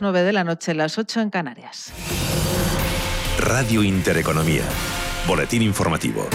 9 de la noche, las 8 en Canarias. Radio Intereconomía. Boletín informativo.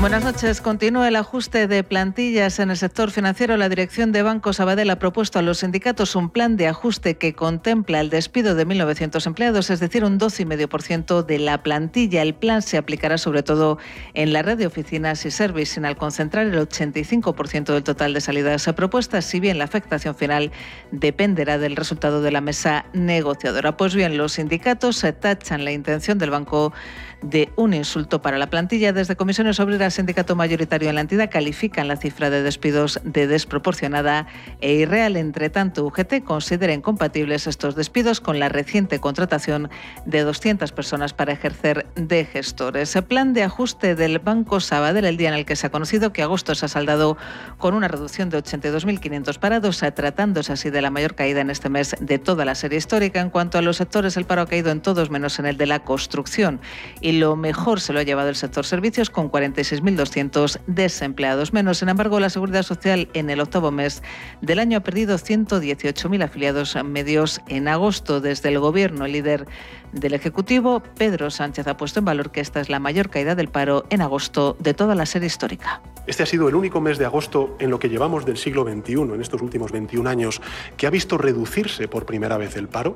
Buenas noches. Continúa el ajuste de plantillas en el sector financiero. La dirección de Banco Sabadell ha propuesto a los sindicatos un plan de ajuste que contempla el despido de 1.900 empleados, es decir, un 12,5% de la plantilla. El plan se aplicará sobre todo en la red de oficinas y servicios, al concentrar el 85% del total de salidas propuestas, si bien la afectación final dependerá del resultado de la mesa negociadora. Pues bien, los sindicatos tachan la intención del Banco de un insulto para la plantilla. Desde Comisiones Obreras, sindicato mayoritario en la entidad, califican la cifra de despidos de desproporcionada e irreal. Entre tanto, UGT considera incompatibles estos despidos con la reciente contratación de 200 personas para ejercer de gestores. El plan de ajuste del Banco Sabadell, el día en el que se ha conocido que agosto se ha saldado con una reducción de 82.500 parados, tratándose así de la mayor caída en este mes de toda la serie histórica. En cuanto a los sectores, el paro ha caído en todos menos en el de la construcción y lo mejor se lo ha llevado el sector servicios con 46.200 desempleados menos. Sin embargo, la Seguridad Social en el octavo mes del año ha perdido 118.000 afiliados medios en agosto. Desde el Gobierno, el líder del Ejecutivo, Pedro Sánchez, ha puesto en valor que esta es la mayor caída del paro en agosto de toda la serie histórica. Este ha sido el único mes de agosto en lo que llevamos del siglo XXI, en estos últimos 21 años, que ha visto reducirse por primera vez el paro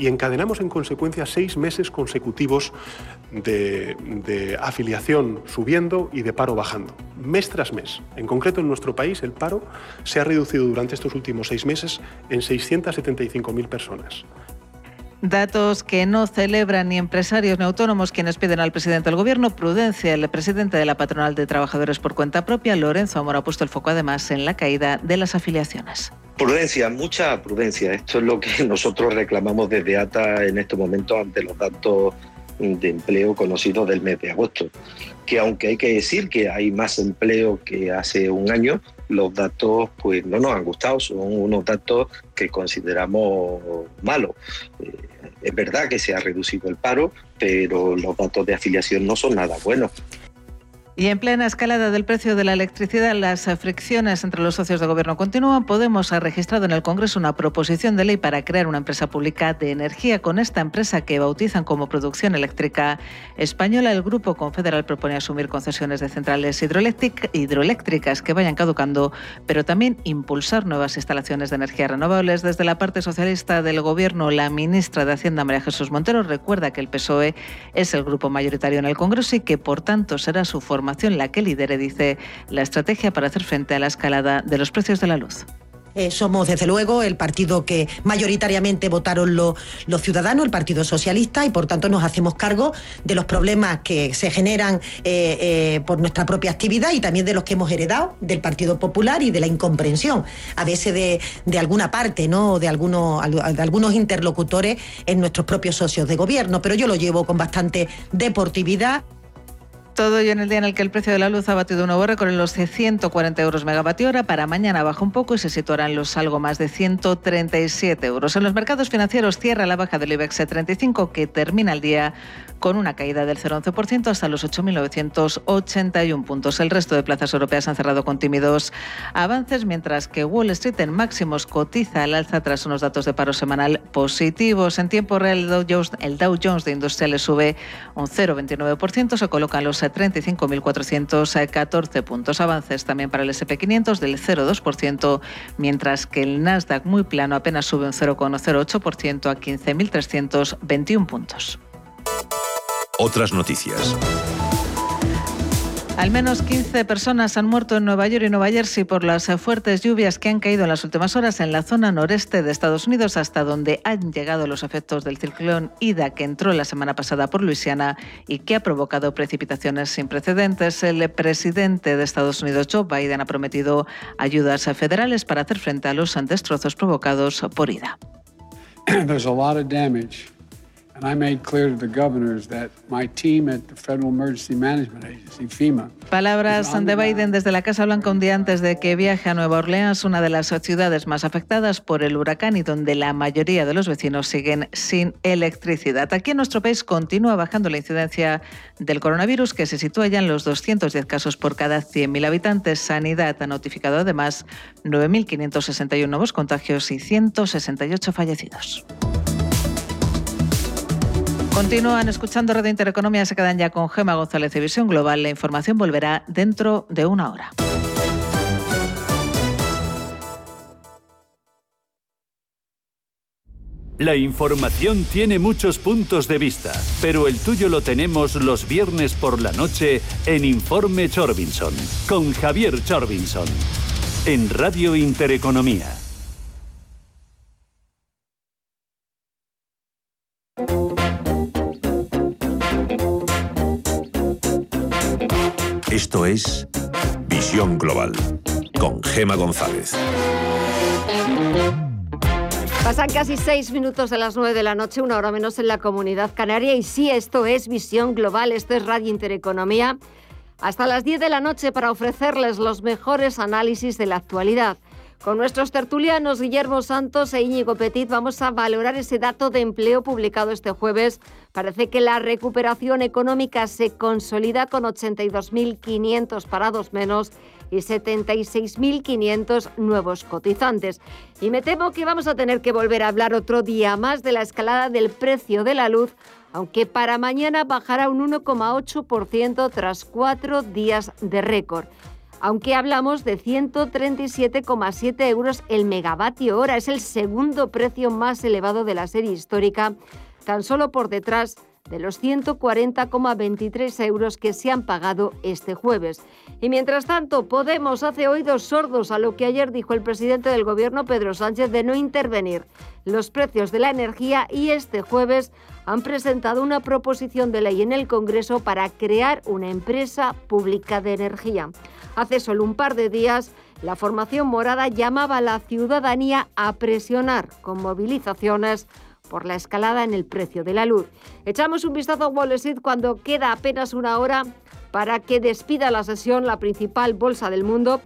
y encadenamos en consecuencia seis meses consecutivos de, afiliación subiendo y de paro bajando, mes tras mes. En concreto, en nuestro país, el paro se ha reducido durante estos últimos seis meses en 675.000 personas. Datos que no celebran ni empresarios ni autónomos quienes piden al presidente del Gobierno prudencia. El presidente de la patronal de trabajadores por cuenta propia, Lorenzo Amor, ha puesto el foco además en la caída de las afiliaciones. Prudencia, mucha prudencia. Esto es lo que nosotros reclamamos desde ATA en estos momentos ante los datos de empleo conocidos del mes de agosto. Que aunque hay que decir que hay más empleo que hace un año, los datos pues no nos han gustado, son unos datos que consideramos malos. Eh, es verdad que se ha reducido el paro, pero los datos de afiliación no son nada buenos. Y en plena escalada del precio de la electricidad, las fricciones entre los socios de gobierno continúan. Podemos ha registrado en el Congreso una proposición de ley para crear una empresa pública de energía. Con esta empresa que bautizan como Producción Eléctrica Española, el Grupo Confederal propone asumir concesiones de centrales hidroeléctricas que vayan caducando, pero también impulsar nuevas instalaciones de energía renovables. Desde la parte socialista del Gobierno, la ministra de Hacienda, María Jesús Montero, recuerda que el PSOE es el grupo mayoritario en el Congreso y que, por tanto, será su forma la que lidere, dice, la estrategia para hacer frente a la escalada de los precios de la luz. Eh, somos, desde luego, el partido que mayoritariamente votaron los ciudadanos, el Partido Socialista, y por tanto nos hacemos cargo de los problemas que se generan eh, eh, por nuestra propia actividad y también de los que hemos heredado del Partido Popular y de la incomprensión, a veces de, de alguna parte, ¿no? de, algunos, de algunos interlocutores en nuestros propios socios de gobierno. Pero yo lo llevo con bastante deportividad. Todo ello en el día en el que el precio de la luz ha batido un nuevo récord en los 140 euros megavatio hora. Para mañana baja un poco y se situarán los algo más de 137 euros. En los mercados financieros cierra la baja del IBEX 35 que termina el día con una caída del 0,11% hasta los 8.981 puntos. El resto de plazas europeas han cerrado con tímidos avances, mientras que Wall Street en máximos cotiza al alza tras unos datos de paro semanal positivos. En tiempo real, el Dow Jones, de Industriales sube un 0,29%, se colocan los 35.414 puntos. Avances también para el SP500 del 0,2%, mientras que el Nasdaq muy plano apenas sube un 0,08% a 15.321 puntos. Otras noticias. Al menos 15 personas han muerto en Nueva York y Nueva Jersey por las fuertes lluvias que han caído en las últimas horas en la zona noreste de Estados Unidos, hasta donde han llegado los efectos del ciclón Ida que entró la semana pasada por Luisiana y que ha provocado precipitaciones sin precedentes. El presidente de Estados Unidos, Joe Biden, ha prometido ayudas federales para hacer frente a los destrozos provocados por Ida. Palabras de Biden desde la Casa Blanca un día antes de que viaje a Nueva Orleans, una de las ciudades más afectadas por el huracán y donde la mayoría de los vecinos siguen sin electricidad. Aquí en nuestro país continúa bajando la incidencia del coronavirus, que se sitúa ya en los 210 casos por cada 100.000 habitantes. Sanidad ha notificado además 9.561 nuevos contagios y 168 fallecidos. Continúan escuchando Radio Intereconomía, se quedan ya con Gema González de Visión Global. La información volverá dentro de una hora. La información tiene muchos puntos de vista, pero el tuyo lo tenemos los viernes por la noche en Informe Chorbinson, con Javier Chorbinson, en Radio Intereconomía. Esto es Visión Global con Gema González. Pasan casi seis minutos de las nueve de la noche, una hora menos en la comunidad canaria. Y sí, esto es Visión Global, esto es Radio Intereconomía. Hasta las diez de la noche para ofrecerles los mejores análisis de la actualidad. Con nuestros tertulianos Guillermo Santos e Íñigo Petit vamos a valorar ese dato de empleo publicado este jueves. Parece que la recuperación económica se consolida con 82.500 parados menos y 76.500 nuevos cotizantes. Y me temo que vamos a tener que volver a hablar otro día más de la escalada del precio de la luz, aunque para mañana bajará un 1,8% tras cuatro días de récord aunque hablamos de 137,7 euros el megavatio hora. Es el segundo precio más elevado de la serie histórica, tan solo por detrás de los 140,23 euros que se han pagado este jueves. Y mientras tanto, Podemos hace oídos sordos a lo que ayer dijo el presidente del gobierno, Pedro Sánchez, de no intervenir los precios de la energía y este jueves han presentado una proposición de ley en el Congreso para crear una empresa pública de energía. Hace solo un par de días, la formación morada llamaba a la ciudadanía a presionar con movilizaciones por la escalada en el precio de la luz. Echamos un vistazo a Wall Street cuando queda apenas una hora para que despida la sesión la principal bolsa del mundo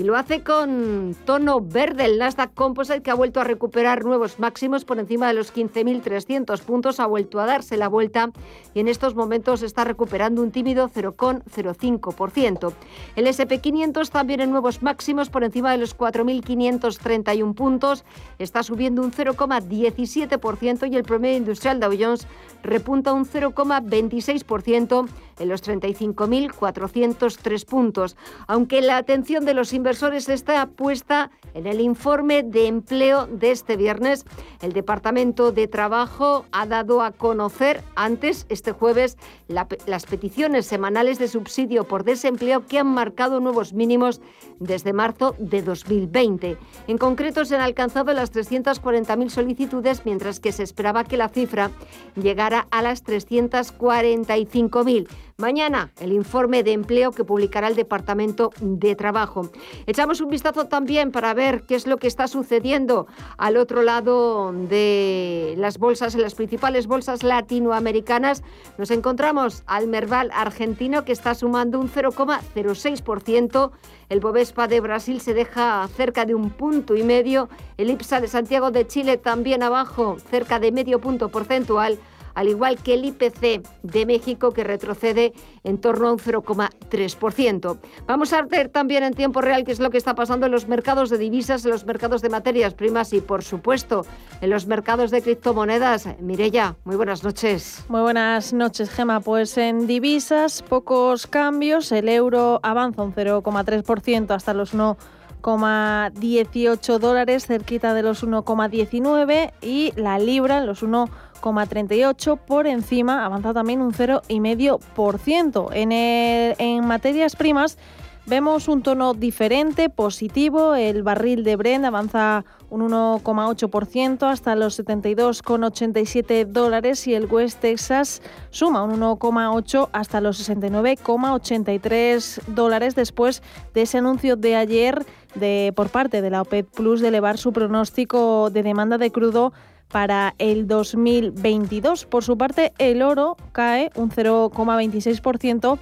y lo hace con tono verde. El Nasdaq Composite que ha vuelto a recuperar nuevos máximos por encima de los 15.300 puntos, ha vuelto a darse la vuelta y en estos momentos está recuperando un tímido 0,05%. El SP500 también en nuevos máximos por encima de los 4.531 puntos, está subiendo un 0,17% y el promedio industrial Dow Jones repunta un 0,26% en los 35.403 puntos. Aunque la atención de los inversores está puesta en el informe de empleo de este viernes. El Departamento de Trabajo ha dado a conocer antes, este jueves, las peticiones semanales de subsidio por desempleo que han marcado nuevos mínimos desde marzo de 2020. En concreto, se han alcanzado las 340.000 solicitudes, mientras que se esperaba que la cifra llegara a las 345.000. Mañana, el informe de empleo que publicará el Departamento de Trabajo. Echamos un vistazo también para ver qué es lo que está sucediendo al otro lado de las bolsas, en las principales bolsas latinoamericanas. Nos encontramos al Merval argentino que está sumando un 0,06%. El Bovespa de Brasil se deja cerca de un punto y medio. El IPSA de Santiago de Chile también abajo, cerca de medio punto porcentual al igual que el IPC de México que retrocede en torno a un 0,3%. Vamos a ver también en tiempo real qué es lo que está pasando en los mercados de divisas, en los mercados de materias primas y, por supuesto, en los mercados de criptomonedas. Mirella, muy buenas noches. Muy buenas noches, Gema. Pues en divisas, pocos cambios. El euro avanza un 0,3% hasta los 1,18 dólares, cerquita de los 1,19 y la libra los 1,18 38 por encima, avanza también un 0,5%. En, en materias primas, Vemos un tono diferente, positivo. El barril de Brent avanza un 1,8% hasta los 72,87 dólares y el West Texas suma un 1,8 hasta los 69,83 dólares después de ese anuncio de ayer de, por parte de la OPEP Plus de elevar su pronóstico de demanda de crudo para el 2022. Por su parte, el oro cae un 0,26%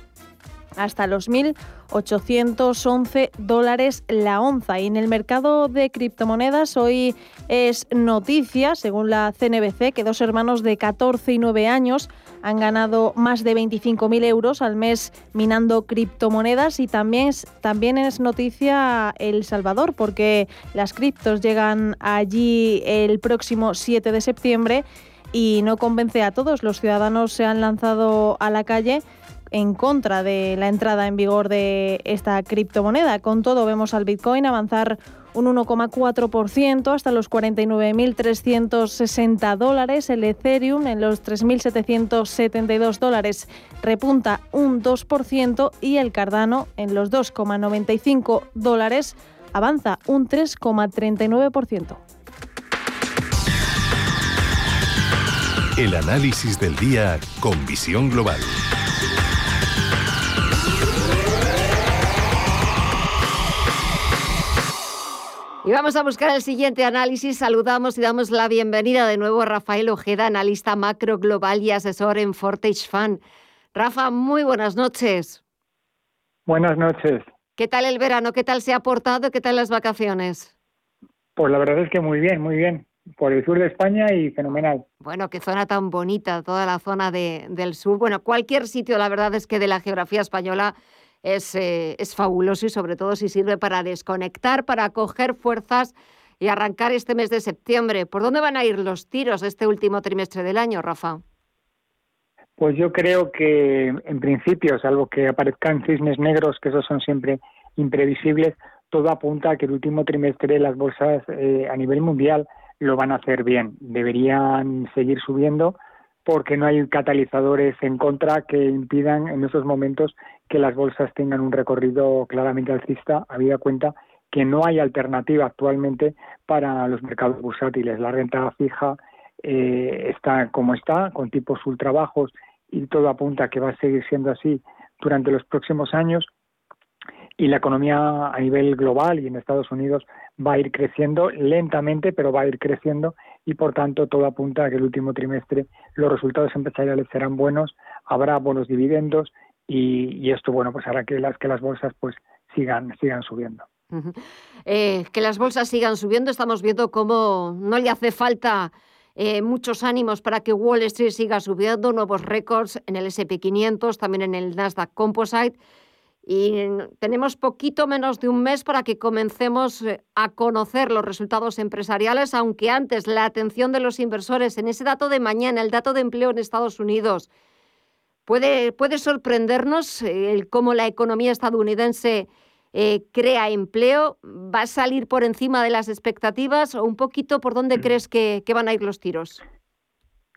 hasta los 1.811 dólares la onza. Y en el mercado de criptomonedas hoy es noticia, según la CNBC, que dos hermanos de 14 y 9 años han ganado más de 25.000 euros al mes minando criptomonedas y también, también es noticia El Salvador porque las criptos llegan allí el próximo 7 de septiembre y no convence a todos. Los ciudadanos se han lanzado a la calle en contra de la entrada en vigor de esta criptomoneda. Con todo, vemos al Bitcoin avanzar un 1,4% hasta los 49.360 dólares. El Ethereum en los 3.772 dólares repunta un 2% y el Cardano en los 2,95 dólares avanza un 3,39%. El análisis del día con visión global. Y vamos a buscar el siguiente análisis. Saludamos y damos la bienvenida de nuevo a Rafael Ojeda, analista macro global y asesor en Fortage Fan. Rafa, muy buenas noches. Buenas noches. ¿Qué tal el verano? ¿Qué tal se ha portado? ¿Qué tal las vacaciones? Pues la verdad es que muy bien, muy bien. Por el sur de España y fenomenal. Bueno, qué zona tan bonita, toda la zona de, del sur. Bueno, cualquier sitio, la verdad es que de la geografía española es, eh, es fabuloso y sobre todo si sirve para desconectar, para coger fuerzas y arrancar este mes de septiembre. ¿Por dónde van a ir los tiros este último trimestre del año, Rafa? Pues yo creo que en principio, salvo que aparezcan cisnes negros, que esos son siempre imprevisibles, todo apunta a que el último trimestre las bolsas eh, a nivel mundial lo van a hacer bien. Deberían seguir subiendo porque no hay catalizadores en contra que impidan en esos momentos que las bolsas tengan un recorrido claramente alcista, habida cuenta que no hay alternativa actualmente para los mercados bursátiles. La renta fija eh, está como está, con tipos ultra bajos y todo apunta a que va a seguir siendo así durante los próximos años. Y la economía a nivel global y en Estados Unidos va a ir creciendo lentamente, pero va a ir creciendo y por tanto todo apunta a que el último trimestre los resultados empresariales serán buenos, habrá buenos dividendos y, esto bueno pues hará que las que las bolsas pues sigan sigan subiendo. Eh, que las bolsas sigan subiendo, estamos viendo cómo no le hace falta eh, muchos ánimos para que Wall Street siga subiendo, nuevos récords en el SP500, también en el Nasdaq Composite. Y tenemos poquito menos de un mes para que comencemos eh, a conocer los resultados empresariales, aunque antes la atención de los inversores en ese dato de mañana, el dato de empleo en Estados Unidos, Puede, puede sorprendernos eh, el cómo la economía estadounidense eh, crea empleo. ¿Va a salir por encima de las expectativas o un poquito por dónde mm. crees que, van a ir los tiros?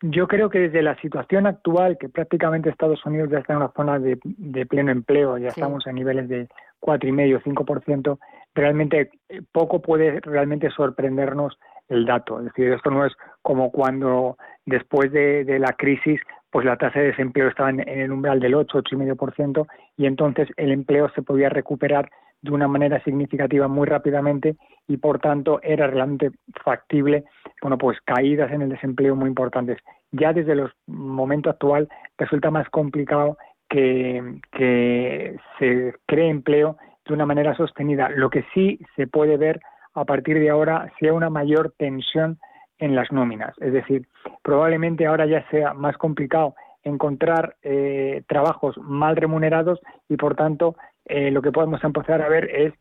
Yo creo que desde la situación actual, que prácticamente Estados Unidos ya está en una zona de, pleno empleo, ya estamos a niveles de 4,5, 5%, realmente eh, poco puede realmente sorprendernos el dato. Es decir, esto no es como cuando después de, de la crisis pues la tasa de desempleo estaba en, el umbral del 8, 8,5% y entonces el empleo se podía recuperar de una manera significativa muy rápidamente y por tanto era realmente factible, bueno, pues caídas en el desempleo muy importantes. Ya desde el momento actual resulta más complicado que, se cree empleo de una manera sostenida. Lo que sí se puede ver a partir de ahora sea una mayor tensión en las nóminas. Es decir, probablemente ahora ya sea más complicado encontrar eh, trabajos mal remunerados y por tanto eh, lo que podemos empezar a ver es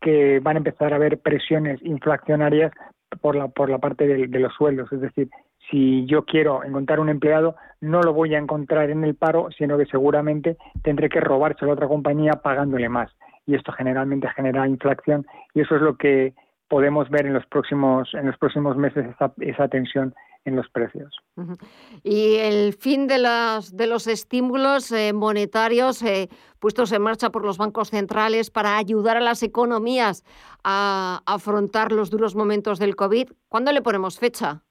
que van a empezar a haber presiones inflacionarias por la, por la parte de, de los sueldos. Es decir, si yo quiero encontrar un empleado, no lo voy a encontrar en el paro, sino que seguramente tendré que robarse a otra compañía pagándole más. Y esto generalmente genera inflación y eso es lo que podemos ver en los próximos, en los próximos meses esa, esa tensión en los precios. Y el fin de, las, de los estímulos eh, monetarios eh, puestos en marcha por los bancos centrales para ayudar a las economías a afrontar los duros momentos del COVID, ¿cuándo le ponemos fecha?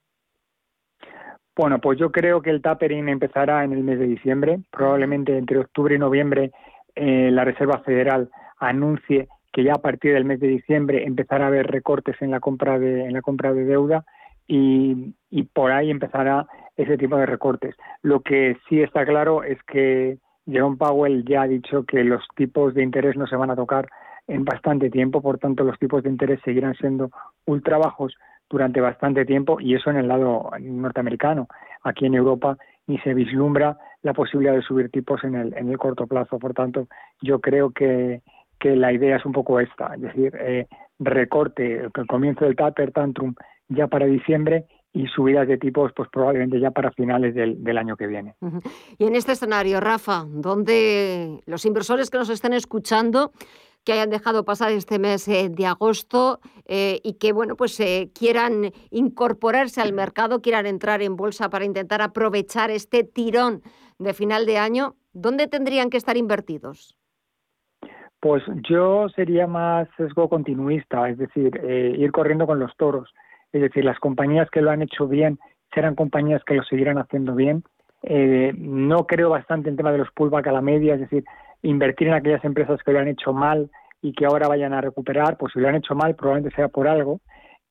Bueno, pues yo creo que el tapering empezará en el mes de diciembre, probablemente entre octubre y noviembre eh, la Reserva Federal anuncie que ya a partir del mes de diciembre empezará a haber recortes en la compra de, en la compra de deuda y, y por ahí empezará ese tipo de recortes. Lo que sí está claro es que Jerome Powell ya ha dicho que los tipos de interés no se van a tocar en bastante tiempo, por tanto los tipos de interés seguirán siendo ultra bajos durante bastante tiempo y eso en el lado norteamericano. Aquí en Europa ni se vislumbra la posibilidad de subir tipos en el, en el corto plazo. Por tanto, yo creo que, que la idea es un poco esta, es decir, eh, recorte, el comienzo del taper tantrum ya para diciembre y subidas de tipos pues probablemente ya para finales del, del, año que viene. Y en este escenario, Rafa, donde los inversores que nos estén escuchando que hayan dejado pasar este mes eh, de agosto eh, y que bueno pues eh, quieran incorporarse al mercado, quieran entrar en bolsa para intentar aprovechar este tirón de final de año, ¿dónde tendrían que estar invertidos? Pues yo sería más sesgo continuista, es decir, ir corriendo con los toros. Es decir, las compañías que lo han hecho bien serán compañías que lo seguirán haciendo bien. no creo bastante en tema de los pullback a la media, es decir, invertir en aquellas empresas que lo han hecho mal y que ahora vayan a recuperar, pues si lo han hecho mal probablemente sea por algo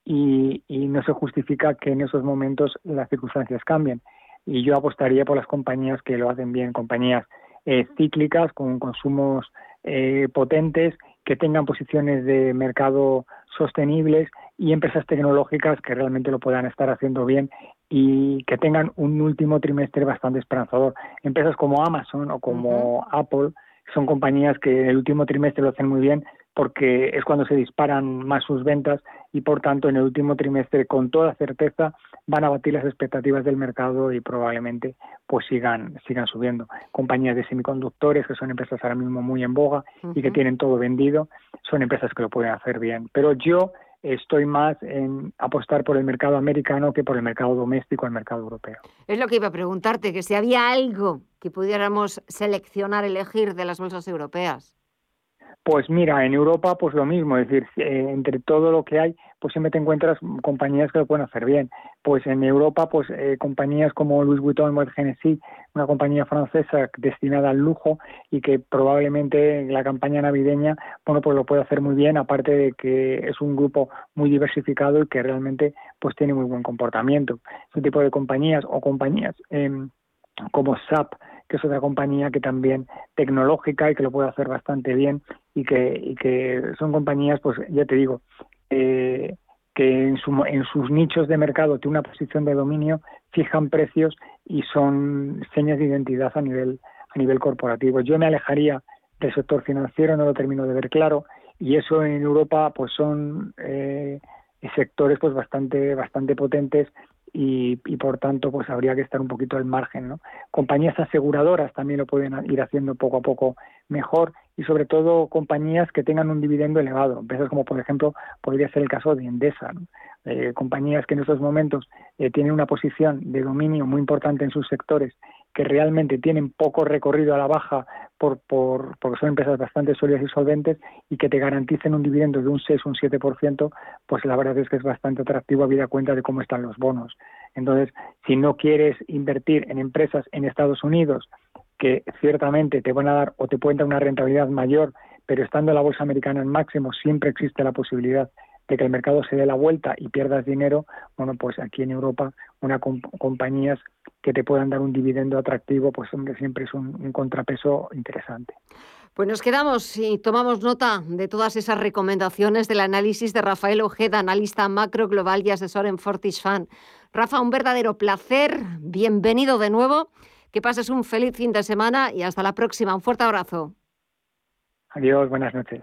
y, no se justifica que en esos momentos las circunstancias cambien. Y yo apostaría por las compañías que lo hacen bien, compañías eh, cíclicas con consumos eh, potentes, que tengan posiciones de mercado sostenibles y empresas tecnológicas que realmente lo puedan estar haciendo bien y que tengan un último trimestre bastante esperanzador. Empresas como Amazon o como Apple son compañías que en el último trimestre lo hacen muy bien porque es cuando se disparan más sus ventas y por tanto en el último trimestre con toda certeza van a batir las expectativas del mercado y probablemente pues sigan sigan subiendo. Compañías de semiconductores que son empresas ahora mismo muy en boga y que tienen todo vendido, son empresas que lo pueden hacer bien. Pero yo estoy más en apostar por el mercado americano que por el mercado doméstico, el mercado europeo. Es lo que iba a preguntarte, que si había algo que pudiéramos seleccionar, elegir de las bolsas europeas. Pues mira, en Europa pues lo mismo, es decir, eh, entre todo lo que hay, pues siempre te encuentras compañías que lo pueden hacer bien. Pues en Europa, pues eh, compañías como Louis Vuitton, Moet Genesis, una compañía francesa destinada al lujo y que probablemente en la campaña navideña, bueno, pues lo puede hacer muy bien, aparte de que es un grupo muy diversificado y que realmente pues tiene muy buen comportamiento. Ese tipo de compañías o compañías eh, como SAP, que es otra compañía que también tecnológica y que lo puede hacer bastante bien y que, y que son compañías, pues ya te digo, eh, que en, su, en sus nichos de mercado tienen una posición de dominio, fijan precios y son señas de identidad a nivel, a nivel corporativo. Yo me alejaría del sector financiero, no lo termino de ver claro, y eso en Europa pues son eh, sectores pues bastante bastante potentes y, por tanto pues habría que estar un poquito al margen. ¿no? Compañías aseguradoras también lo pueden ir haciendo poco a poco mejor y sobre todo compañías que tengan un dividendo elevado, empresas como por ejemplo podría ser el caso de Endesa, eh, compañías que en estos momentos eh, tienen una posición de dominio muy importante en sus sectores que realmente tienen poco recorrido a la baja por, por, porque son empresas bastante sólidas y solventes y que te garanticen un dividendo de un 6 o un 7%, pues la verdad es que es bastante atractivo a vida cuenta de cómo están los bonos. Entonces, si no quieres invertir en empresas en Estados Unidos que ciertamente te van a dar o te pueden dar una rentabilidad mayor, pero estando la bolsa americana en máximo, siempre existe la posibilidad de que el mercado se dé la vuelta y pierdas dinero, bueno, pues aquí en Europa una compañías que te puedan dar un dividendo atractivo, pues hombre, siempre es un, contrapeso interesante. Pues nos quedamos y tomamos nota de todas esas recomendaciones del análisis de Rafael Ojeda, analista macro global y asesor en Fortis Fan. Rafa, un verdadero placer, bienvenido de nuevo, que pases un feliz fin de semana y hasta la próxima. Un fuerte abrazo. Adiós, buenas noches.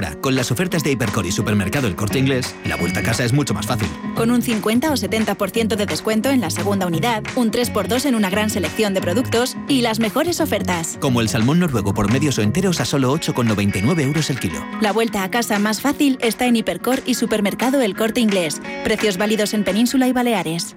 Ahora, con las ofertas de Hipercor y Supermercado El Corte Inglés, la vuelta a casa es mucho más fácil. Con un 50 o 70% de descuento en la segunda unidad, un 3x2 en una gran selección de productos y las mejores ofertas. Como el salmón noruego por medios o enteros a solo 8,99 euros el kilo. La vuelta a casa más fácil está en Hipercor y Supermercado El Corte Inglés. Precios válidos en Península y Baleares.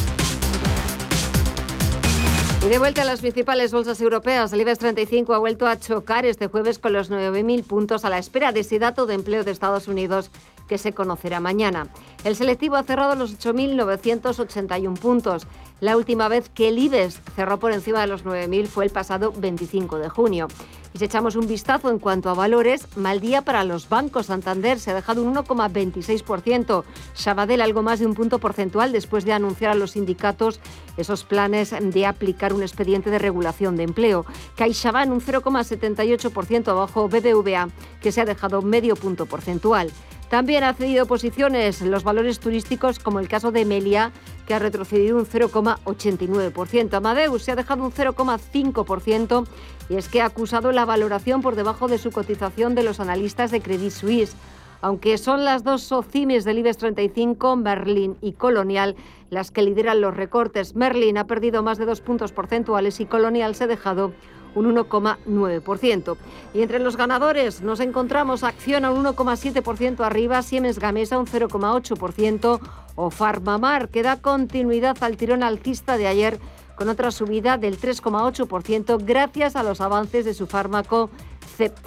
Y de vuelta a las principales bolsas europeas, el IBEX 35 ha vuelto a chocar este jueves con los 9.000 puntos a la espera de ese dato de empleo de Estados Unidos que se conocerá mañana. El selectivo ha cerrado los 8.981 puntos. La última vez que el IBEX cerró por encima de los 9.000 fue el pasado 25 de junio. Y si echamos un vistazo en cuanto a valores, mal día para los bancos. Santander se ha dejado un 1,26%. Sabadell algo más de un punto porcentual después de anunciar a los sindicatos esos planes de aplicar un expediente de regulación de empleo. CaixaBank un 0,78% abajo BBVA, que se ha dejado medio punto porcentual. También ha cedido posiciones los valores turísticos, como el caso de Melia, que ha retrocedido un 0,89%. Amadeus se ha dejado un 0,5% y es que ha acusado la valoración por debajo de su cotización de los analistas de Credit Suisse. Aunque son las dos socimis del IBEX 35, Merlin y Colonial, las que lideran los recortes. Merlin ha perdido más de dos puntos porcentuales y Colonial se ha dejado un 1,9%. Y entre los ganadores nos encontramos Acciona un 1,7% arriba, Siemens Gamesa un 0,8% o Farmamar que da continuidad al tirón alcista de ayer con otra subida del 3,8% gracias a los avances de su fármaco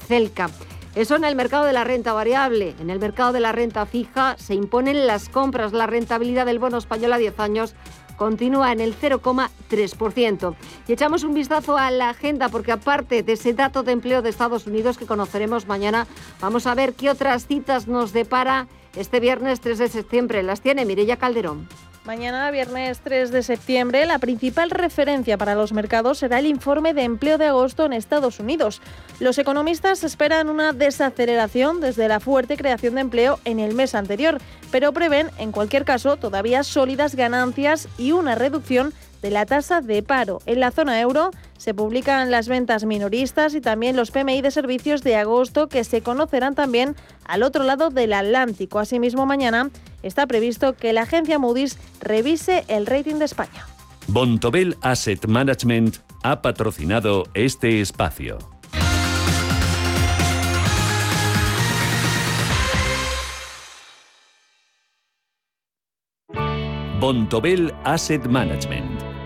Celca. Eso en el mercado de la renta variable. En el mercado de la renta fija se imponen las compras. La rentabilidad del bono español a 10 años continúa en el 0,3%. Y echamos un vistazo a la agenda porque aparte de ese dato de empleo de Estados Unidos que conoceremos mañana, vamos a ver qué otras citas nos depara este viernes 3 de septiembre. Las tiene Mirella Calderón. Mañana, viernes 3 de septiembre, la principal referencia para los mercados será el informe de empleo de agosto en Estados Unidos. Los economistas esperan una desaceleración desde la fuerte creación de empleo en el mes anterior, pero prevén, en cualquier caso, todavía sólidas ganancias y una reducción de la tasa de paro. En la zona euro se publican las ventas minoristas y también los PMI de servicios de agosto que se conocerán también al otro lado del Atlántico. Asimismo, mañana está previsto que la agencia Moody's revise el rating de España. Bontobel Asset Management ha patrocinado este espacio. Bontobel Asset Management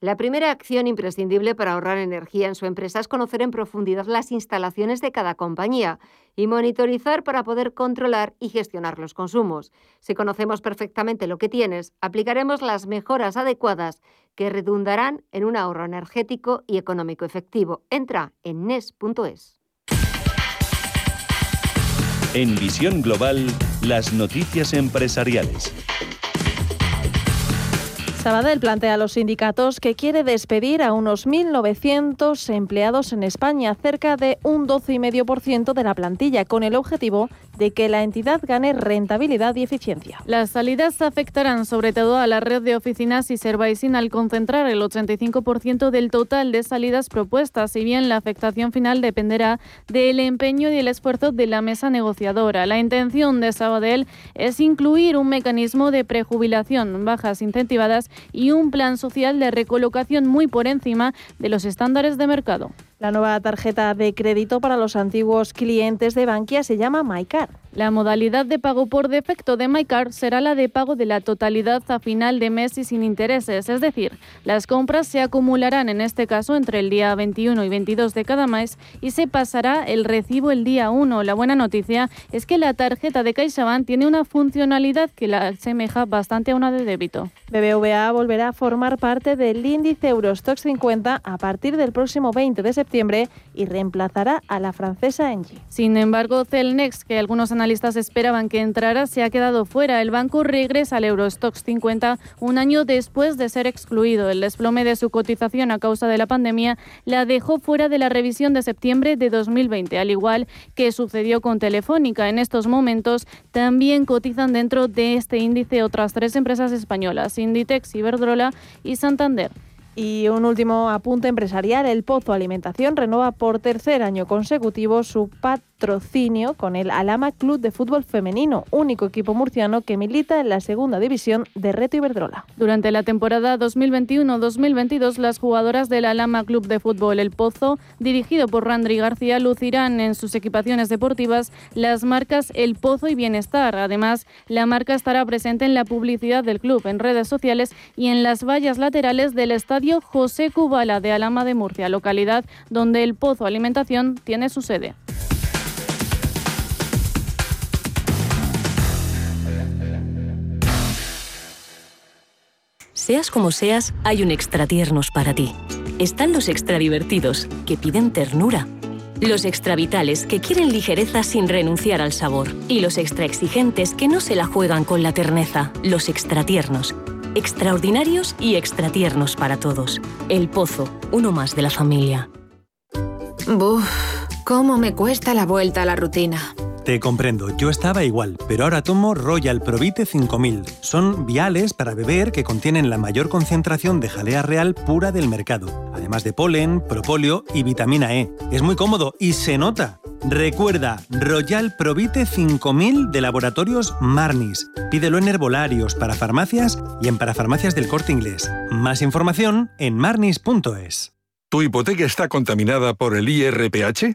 La primera acción imprescindible para ahorrar energía en su empresa es conocer en profundidad las instalaciones de cada compañía y monitorizar para poder controlar y gestionar los consumos. Si conocemos perfectamente lo que tienes, aplicaremos las mejoras adecuadas que redundarán en un ahorro energético y económico efectivo. Entra en nes.es. En Visión Global, las noticias empresariales. Sabadell plantea a los sindicatos que quiere despedir a unos 1.900 empleados en España, cerca de un 12,5% de la plantilla, con el objetivo de que la entidad gane rentabilidad y eficiencia. Las salidas afectarán sobre todo a la red de oficinas y Servicing al concentrar el 85% del total de salidas propuestas, si bien la afectación final dependerá del empeño y el esfuerzo de la mesa negociadora. La intención de Sabadell es incluir un mecanismo de prejubilación, bajas incentivadas y un plan social de recolocación muy por encima de los estándares de mercado. La nueva tarjeta de crédito para los antiguos clientes de Bankia se llama MyCard. La modalidad de pago por defecto de MyCard será la de pago de la totalidad a final de mes y sin intereses, es decir, las compras se acumularán en este caso entre el día 21 y 22 de cada mes y se pasará el recibo el día 1. La buena noticia es que la tarjeta de CaixaBank tiene una funcionalidad que la asemeja bastante a una de débito. BBVA volverá a formar parte del índice Eurostox 50 a partir del próximo 20 de septiembre y reemplazará a la francesa Engie. Sin embargo, Celnex, que algunos analistas analistas esperaban que entrara se ha quedado fuera. El banco regresa al Eurostox 50 un año después de ser excluido. El desplome de su cotización a causa de la pandemia la dejó fuera de la revisión de septiembre de 2020, al igual que sucedió con Telefónica. En estos momentos también cotizan dentro de este índice otras tres empresas españolas, Inditex, Iberdrola y Santander. Y un último apunte empresarial, el Pozo Alimentación renueva por tercer año consecutivo su patrocinio con el Alama Club de Fútbol Femenino, único equipo murciano que milita en la segunda división de Reto Iberdrola. Durante la temporada 2021-2022, las jugadoras del Alama Club de Fútbol El Pozo, dirigido por Randri García, lucirán en sus equipaciones deportivas las marcas El Pozo y Bienestar. Además, la marca estará presente en la publicidad del club, en redes sociales y en las vallas laterales del estadio José Cubala de Alama de Murcia, localidad donde el Pozo Alimentación tiene su sede. Seas como seas, hay un extra tiernos para ti. Están los extra divertidos, que piden ternura. Los extra vitales, que quieren ligereza sin renunciar al sabor. Y los extra exigentes, que no se la juegan con la terneza. Los extra tiernos extraordinarios y extratiernos para todos. El Pozo, uno más de la familia. Buf, cómo me cuesta la vuelta a la rutina. Te comprendo, yo estaba igual, pero ahora tomo Royal Provite 5000. Son viales para beber que contienen la mayor concentración de jalea real pura del mercado, además de polen, propóleo y vitamina E. Es muy cómodo y se nota. Recuerda, Royal Provite 5000 de Laboratorios Marnis. Pídelo en herbolarios, para farmacias y en parafarmacias del corte inglés. Más información en marnis.es. ¿Tu hipoteca está contaminada por el IRPH?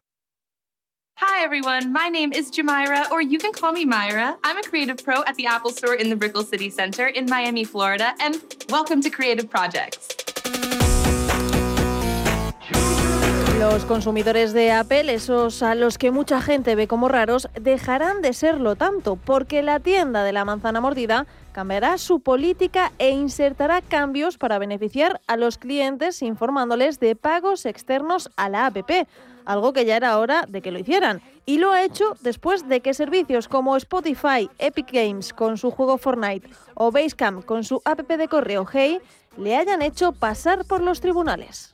Hi, everyone. My name is Jamira, or you can call me Myra. I'm a creative pro at the Apple Store in the Brickell City Center in Miami, Florida, and welcome to Creative Projects. Los consumidores de Apple, esos a los que mucha gente ve como raros, dejarán de serlo tanto, porque la tienda de la manzana mordida cambiará su política e insertará cambios para beneficiar a los clientes informándoles de pagos externos a la APP algo que ya era hora de que lo hicieran. Y lo ha hecho después de que servicios como Spotify, Epic Games con su juego Fortnite o Basecamp con su app de correo Hey le hayan hecho pasar por los tribunales.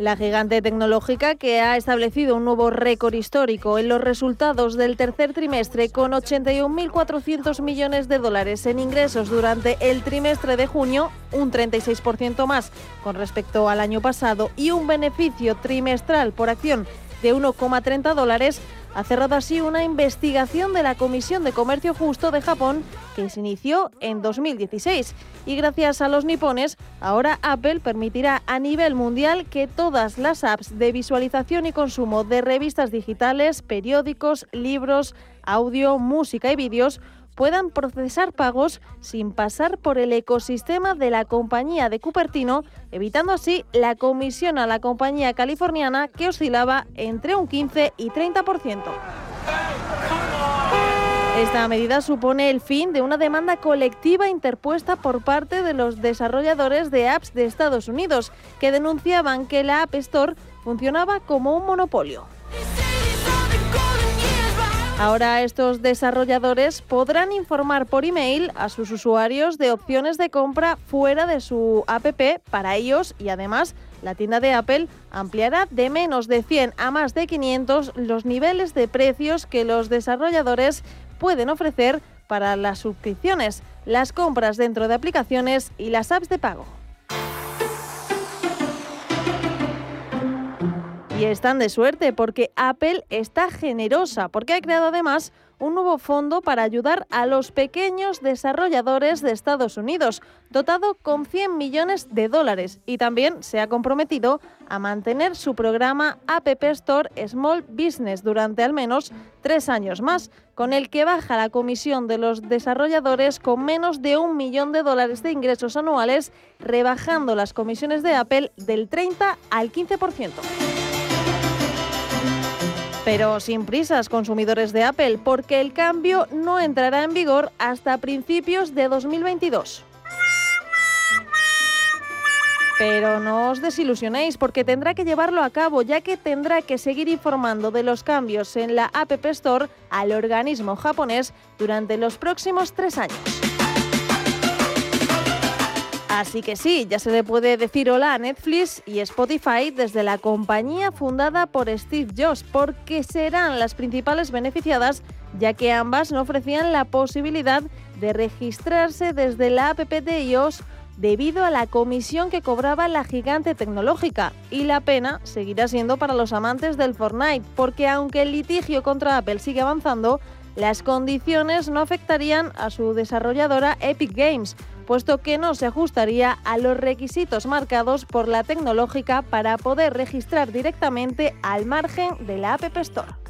La gigante tecnológica que ha establecido un nuevo récord histórico en los resultados del tercer trimestre con 81.400 millones de dólares en ingresos durante el trimestre de junio, un 36% más con respecto al año pasado y un beneficio trimestral por acción de 1,30 dólares ha cerrado así una investigación de la Comisión de Comercio Justo de Japón que se inició en 2016. Y gracias a los nipones, ahora Apple permitirá a nivel mundial que todas las apps de visualización y consumo de revistas digitales, periódicos, libros, audio, música y vídeos puedan procesar pagos sin pasar por el ecosistema de la compañía de Cupertino, evitando así la comisión a la compañía californiana que oscilaba entre un 15 y 30%. Esta medida supone el fin de una demanda colectiva interpuesta por parte de los desarrolladores de apps de Estados Unidos, que denunciaban que la App Store funcionaba como un monopolio. Ahora estos desarrolladores podrán informar por email a sus usuarios de opciones de compra fuera de su app para ellos y además la tienda de Apple ampliará de menos de 100 a más de 500 los niveles de precios que los desarrolladores pueden ofrecer para las suscripciones, las compras dentro de aplicaciones y las apps de pago. Y están de suerte porque Apple está generosa, porque ha creado además un nuevo fondo para ayudar a los pequeños desarrolladores de Estados Unidos, dotado con 100 millones de dólares. Y también se ha comprometido a mantener su programa App Store Small Business durante al menos tres años más, con el que baja la comisión de los desarrolladores con menos de un millón de dólares de ingresos anuales, rebajando las comisiones de Apple del 30 al 15%. Pero sin prisas, consumidores de Apple, porque el cambio no entrará en vigor hasta principios de 2022. Pero no os desilusionéis porque tendrá que llevarlo a cabo ya que tendrá que seguir informando de los cambios en la App Store al organismo japonés durante los próximos tres años. Así que sí, ya se le puede decir hola a Netflix y Spotify desde la compañía fundada por Steve Jobs, porque serán las principales beneficiadas, ya que ambas no ofrecían la posibilidad de registrarse desde la app de iOS debido a la comisión que cobraba la gigante tecnológica. Y la pena seguirá siendo para los amantes del Fortnite, porque aunque el litigio contra Apple sigue avanzando, las condiciones no afectarían a su desarrolladora Epic Games, puesto que no se ajustaría a los requisitos marcados por la tecnológica para poder registrar directamente al margen de la App Store.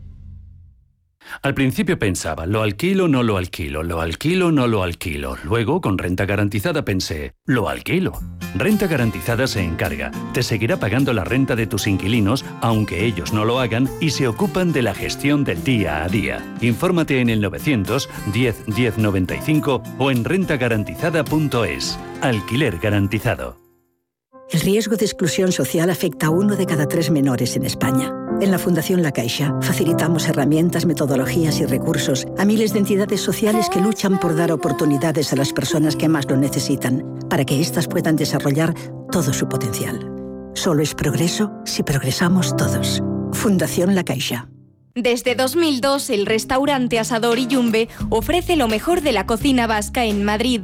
Al principio pensaba, lo alquilo, no lo alquilo, lo alquilo, no lo alquilo. Luego, con renta garantizada, pensé, lo alquilo. Renta garantizada se encarga, te seguirá pagando la renta de tus inquilinos, aunque ellos no lo hagan, y se ocupan de la gestión del día a día. Infórmate en el 900 10 10 95 o en rentagarantizada.es. Alquiler garantizado. El riesgo de exclusión social afecta a uno de cada tres menores en España. En la Fundación La Caixa facilitamos herramientas, metodologías y recursos a miles de entidades sociales que luchan por dar oportunidades a las personas que más lo necesitan, para que éstas puedan desarrollar todo su potencial. Solo es progreso si progresamos todos. Fundación La Caixa. Desde 2002, el restaurante Asador y Yumbe ofrece lo mejor de la cocina vasca en Madrid.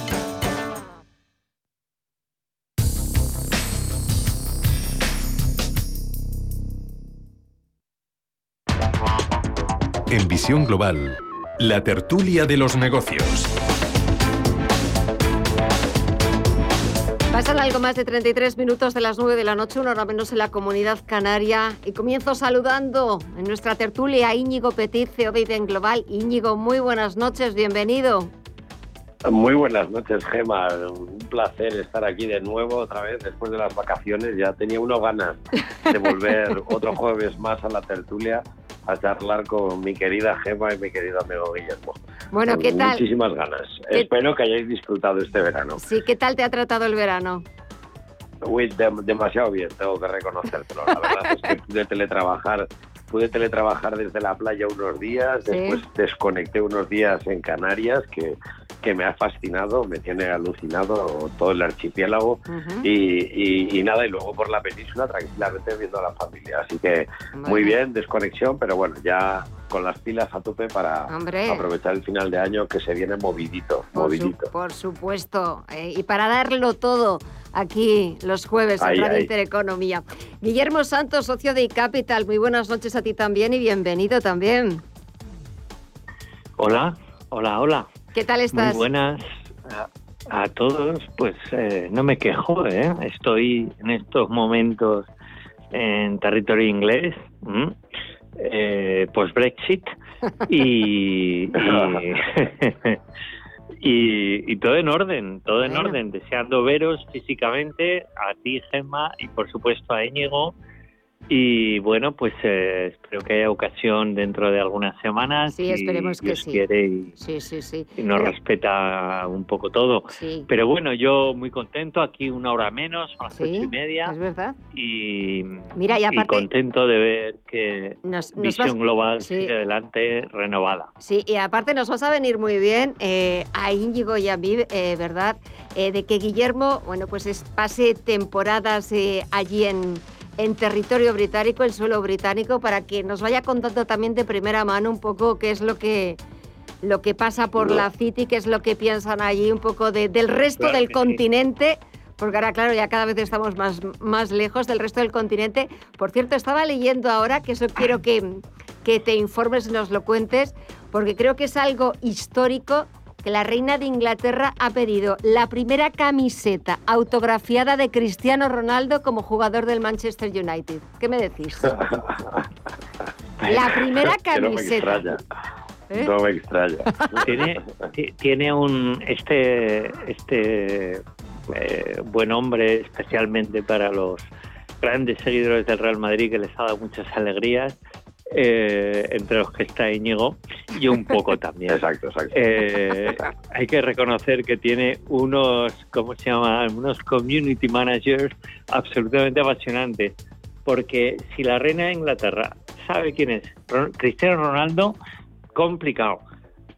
En Visión Global, la tertulia de los negocios. Pasan algo más de 33 minutos de las 9 de la noche, una hora menos en la comunidad canaria. Y comienzo saludando en nuestra tertulia a Íñigo Petit, CEO de IDEN Global. Íñigo, muy buenas noches, bienvenido. Muy buenas noches, Gema. Un placer estar aquí de nuevo otra vez después de las vacaciones. Ya tenía uno ganas de volver otro jueves más a la tertulia a charlar con mi querida Gema y mi querido amigo Guillermo. Bueno, ¿qué tal? Muchísimas ganas. Espero que hayáis disfrutado este verano. Sí, ¿qué tal te ha tratado el verano? Uy, demasiado bien, tengo que reconocértelo. La verdad es que pude teletrabajar, pude teletrabajar desde la playa unos días, después desconecté unos días en Canarias, que que me ha fascinado, me tiene alucinado todo el archipiélago y, nada, y luego por la península tranquilamente viendo a la familia. Así que muy bien, desconexión, pero bueno, ya con las pilas a tope para aprovechar el final de año que se viene movidito, por movidito. por supuesto, eh, y para darlo todo aquí los jueves en Radio Intereconomía. Guillermo Santos, socio de iCapital, muy buenas noches a ti también y bienvenido también. Hola, hola, hola. ¿Qué tal estás? Muy buenas a, todos. Pues eh, no me quejo, ¿eh? Estoy en estos momentos en territorio inglés, eh, post-Brexit, y, y, todo en orden, todo en orden. Deseando veros físicamente, a ti, Gemma, y por supuesto a Íñigo y bueno, pues eh, espero que haya ocasión dentro de algunas semanas. Sí, esperemos que sí. Quiere y, sí, sí, sí. y nos respeta un poco todo. Sí. Pero bueno, yo muy contento, aquí una hora menos, a las ocho y media. Es verdad. Y, Mira, y, aparte, contento de ver que Visión Global sigue adelante renovada. Sí, y aparte nos vas a venir muy bien eh, a Íñigo y a mí, eh, ¿verdad? de que Guillermo, bueno, pues es, pase temporadas allí en en territorio británico, el suelo británico, para que nos vaya contando también de primera mano un poco qué es lo que lo que pasa por la City, qué es lo que piensan allí, un poco de, del resto del continente. Porque ahora, claro, ya cada vez estamos más, más lejos del resto del continente. Por cierto, estaba leyendo ahora, que eso quiero que, que te informes y nos lo cuentes, porque creo que es algo histórico que la reina de Inglaterra ha pedido la primera camiseta autografiada de Cristiano Ronaldo como jugador del Manchester United. ¿Qué me decís? la primera camiseta. No me extraña. Tiene, tiene un este este eh, buen hombre especialmente para los grandes seguidores del Real Madrid que les ha dado muchas alegrías eh, entre los que está Íñigo, y un poco también. Exacto, exacto. Eh, hay que reconocer que tiene unos, ¿cómo se llama? Unos community managers absolutamente apasionantes, porque si la reina de Inglaterra sabe quién es Cristiano Ronaldo, complicado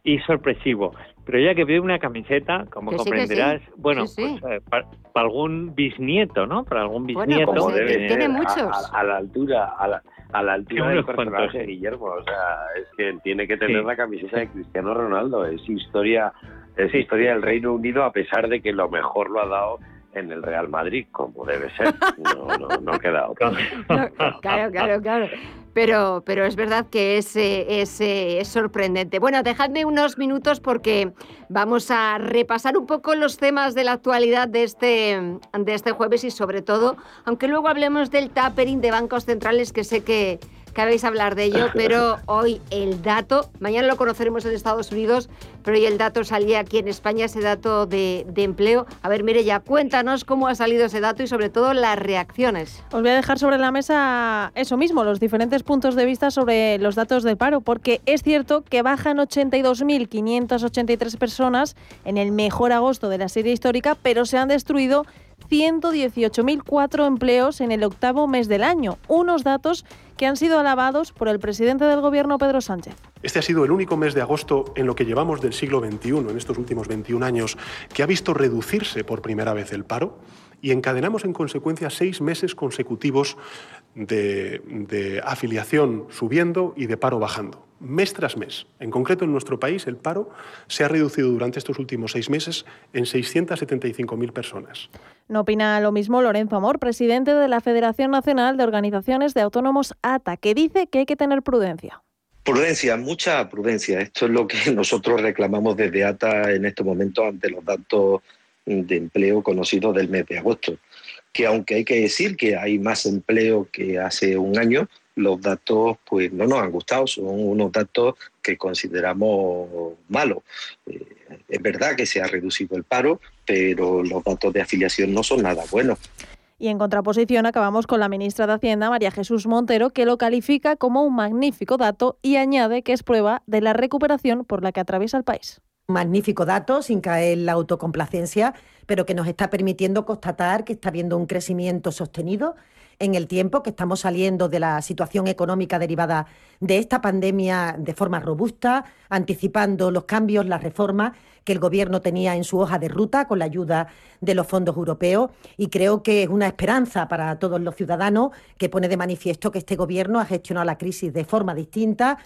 y sorpresivo. Pero ya que pide una camiseta, como comprenderás, bueno, pues eh, para, algún bisnieto, ¿no? Para algún bisnieto. Pues, tiene muchos. A, la altura, a la, a la altura del personaje de Guillermo. O sea, es que tiene que tener la camiseta de Cristiano Ronaldo. Es historia, es historia del Reino Unido a pesar de que lo mejor lo ha dado en el Real Madrid, como debe ser. No, no, no queda otro. claro, claro, claro. Pero, pero es verdad que es, es, es, sorprendente. Bueno, dejadme unos minutos porque vamos a repasar un poco los temas de la actualidad de este, de este jueves y sobre todo, aunque luego hablemos del tapering de bancos centrales, que sé que, que hablar de ello, pero hoy el dato, mañana lo conoceremos en Estados Unidos, pero hoy el dato salía aquí en España, ese dato de, empleo. A ver, mire ya, cuéntanos cómo ha salido ese dato y sobre todo las reacciones. Os voy a dejar sobre la mesa eso mismo, los diferentes puntos de vista sobre los datos del paro, porque es cierto que bajan 82.583 personas en el mejor agosto de la serie histórica, pero se han destruido 118.004 empleos en el octavo mes del año, unos datos que han sido alabados por el presidente del Gobierno, Pedro Sánchez. Este ha sido el único mes de agosto en lo que llevamos del siglo XXI, en estos últimos 21 años, que ha visto reducirse por primera vez el paro y encadenamos en consecuencia seis meses consecutivos de, afiliación subiendo y de paro bajando, mes tras mes. En concreto, en nuestro país, el paro se ha reducido durante estos últimos seis meses en 675.000 personas. No opina lo mismo Lorenzo Amor, presidente de la Federación Nacional de Organizaciones de Autónomos ATA, que dice que hay que tener prudencia. Prudencia, mucha prudencia. Esto es lo que nosotros reclamamos desde ATA en estos momentos ante los datos de empleo conocidos del mes de agosto que aunque hay que decir que hay más empleo que hace un año, los datos pues no nos han gustado, son unos datos que consideramos malos. Eh, es verdad que se ha reducido el paro, pero los datos de afiliación no son nada buenos. Y en contraposición acabamos con la ministra de Hacienda, María Jesús Montero, que lo califica como un magnífico dato y añade que es prueba de la recuperación por la que atraviesa el país. magnífico dato, sin caer la autocomplacencia, pero que nos está permitiendo constatar que está habiendo un crecimiento sostenido en el tiempo, que estamos saliendo de la situación económica derivada de esta pandemia de forma robusta, anticipando los cambios, las reformas que el Gobierno tenía en su hoja de ruta con la ayuda de los fondos europeos y creo que es una esperanza para todos los ciudadanos que pone de manifiesto que este Gobierno ha gestionado la crisis de forma distinta,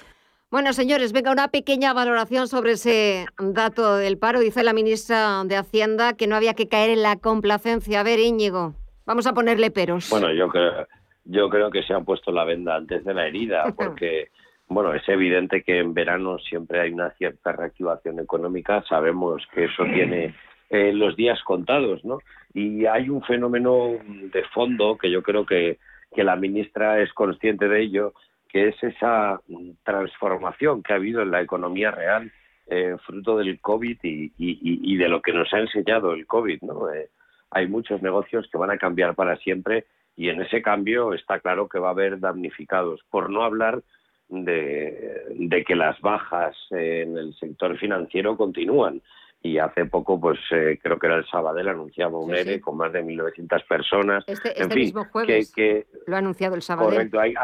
bueno, señores, venga una pequeña valoración sobre ese dato del paro. Dice la ministra de Hacienda que no había que caer en la complacencia. A ver, Íñigo, vamos a ponerle peros. Bueno, yo creo, yo creo que se han puesto la venda antes de la herida, porque, bueno, es evidente que en verano siempre hay una cierta reactivación económica. Sabemos que eso tiene eh, los días contados, ¿no? Y hay un fenómeno de fondo que yo creo que, que la ministra es consciente de ello que es esa transformación que ha habido en la economía real eh, fruto del COVID y, de lo que nos ha enseñado el COVID. ¿no? Eh, hay muchos negocios que van a cambiar para siempre y en ese cambio está claro que va a haber damnificados, por no hablar de que las bajas en el sector financiero continúan y hace poco, pues eh, creo que era el Sabadell, anunciaba un ERE con más de 1.900 personas. Este, este mismo jueves que, lo ha anunciado el Sabadell. Correcto, hay,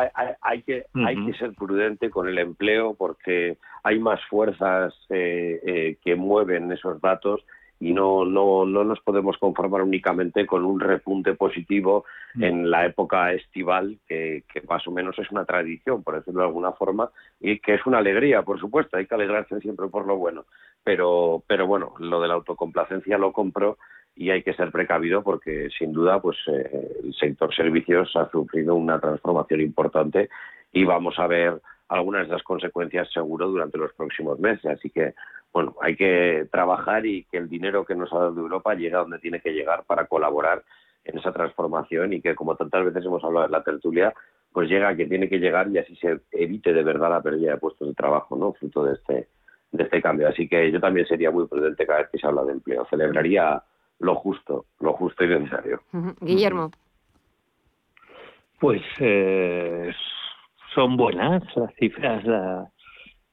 hay, que, hay que ser prudente con el empleo porque hay más fuerzas eh, eh, que mueven esos datos y no, no, no nos podemos conformar únicamente con un repunte positivo mm. en la época estival, que, que, más o menos es una tradición, por decirlo de alguna forma, y que es una alegría, por supuesto, hay que alegrarse siempre por lo bueno. Pero, pero bueno, lo de la autocomplacencia lo compro y hay que ser precavido porque sin duda pues eh, el sector servicios ha sufrido una transformación importante y vamos a ver algunas de las consecuencias seguro durante los próximos meses. Así que bueno, hay que trabajar y que el dinero que nos ha dado Europa llegue a donde tiene que llegar para colaborar en esa transformación y que, como tantas veces hemos hablado en la tertulia, pues llega a que tiene que llegar y así se evite de verdad la pérdida de puestos de trabajo, ¿no? Fruto de este, de este cambio. Así que yo también sería muy prudente cada vez que se habla de empleo. Celebraría lo justo, lo justo y necesario. Guillermo. Pues eh, son buenas las cifras,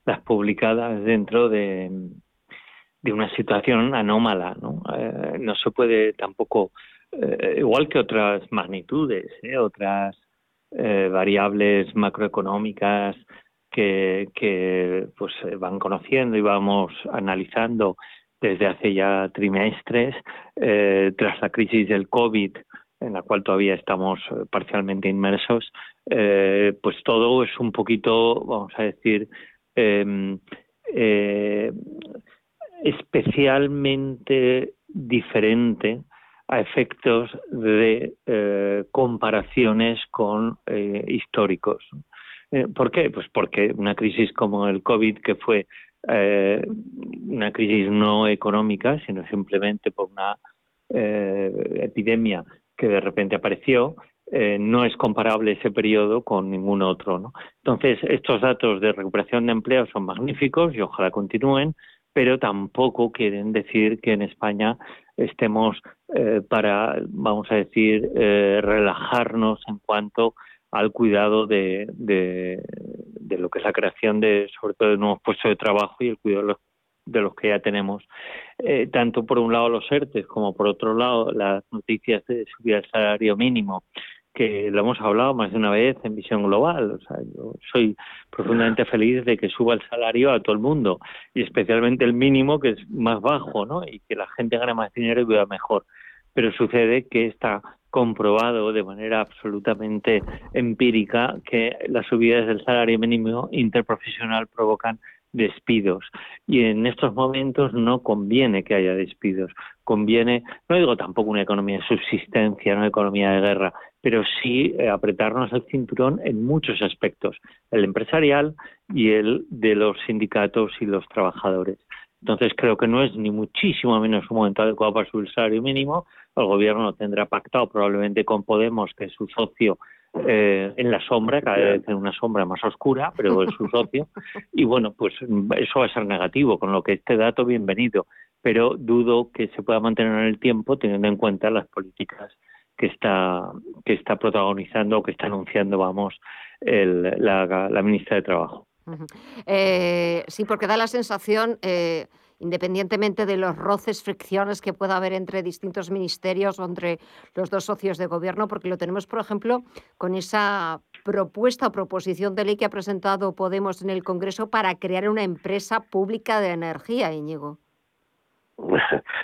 las publicadas dentro de, de una situación anómala. No, eh, no se puede tampoco, eh, igual que otras magnitudes, eh, otras variables macroeconómicas que, que pues van conociendo y vamos analizando desde hace ya trimestres, tras la crisis del COVID, en la cual todavía estamos parcialmente inmersos, pues todo es un poquito, vamos a decir, Em, eh, especialmente diferente a efectos de eh, comparaciones con eh, históricos. ¿Por qué? Pues porque una crisis como el COVID, que fue una crisis no económica, sino simplemente por una epidemia que de repente apareció, eh, no es comparable ese periodo con ningún otro. ¿no? Entonces, estos datos de recuperación de empleo son magníficos y ojalá continúen, pero tampoco quieren decir que en España estemos eh, para, vamos a decir, eh, relajarnos en cuanto al cuidado de, de, lo que es la creación de, sobre todo, de nuevos puestos de trabajo y el cuidado de los, que ya tenemos. tanto por un lado los ERTES como por otro lado las noticias de subida del salario mínimo que lo hemos hablado más de una vez en visión global. O sea, yo soy profundamente feliz de que suba el salario a todo el mundo y especialmente el mínimo que es más bajo, ¿no? Y que la gente gane más dinero y viva mejor. Pero sucede que está comprobado de manera absolutamente empírica que las subidas del salario mínimo interprofesional provocan despidos. Y en estos momentos no conviene que haya despidos. Conviene, no digo tampoco una economía de subsistencia, no una economía de guerra, pero sí eh, apretarnos el cinturón en muchos aspectos, el empresarial y el de los sindicatos y los trabajadores. Entonces creo que no es ni muchísimo menos un momento adecuado para subir el salario mínimo. El gobierno tendrá pactado probablemente con Podemos, que es su socio, eh, en la sombra, cada vez en una sombra más oscura, pero es su socio. Y bueno, pues eso va a ser negativo, con lo que este dato bienvenido, pero dudo que se pueda mantener en el tiempo teniendo en cuenta las políticas que está que está protagonizando o que está anunciando, vamos, la, ministra de Trabajo. Eh, sí, porque da la sensación, eh, independientemente de los roces, fricciones que pueda haber entre distintos ministerios o entre los dos socios de gobierno, porque lo tenemos, por ejemplo, con esa propuesta o proposición de ley que ha presentado Podemos en el Congreso para crear una empresa pública de energía, Íñigo.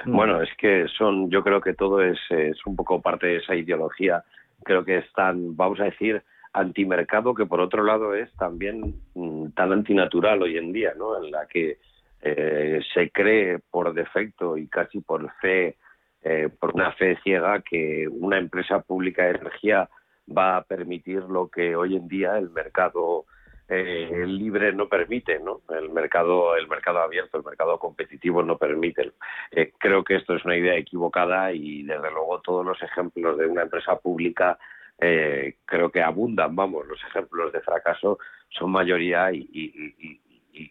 Bueno, es que son, yo creo que todo es, es un poco parte de esa ideología. Creo que es tan, vamos a decir, antimercado que por otro lado es también mm, tan antinatural hoy en día, ¿no? En la que eh, se cree por defecto y casi por fe, eh, por una fe ciega, que una empresa pública de energía va a permitir lo que hoy en día el mercado eh, libre no permite, ¿no? El mercado, el mercado abierto, el mercado competitivo no permite. Eh, creo que esto es una idea equivocada y desde luego todos los ejemplos de una empresa pública eh, creo que abundan, vamos, los ejemplos de fracaso son mayoría y,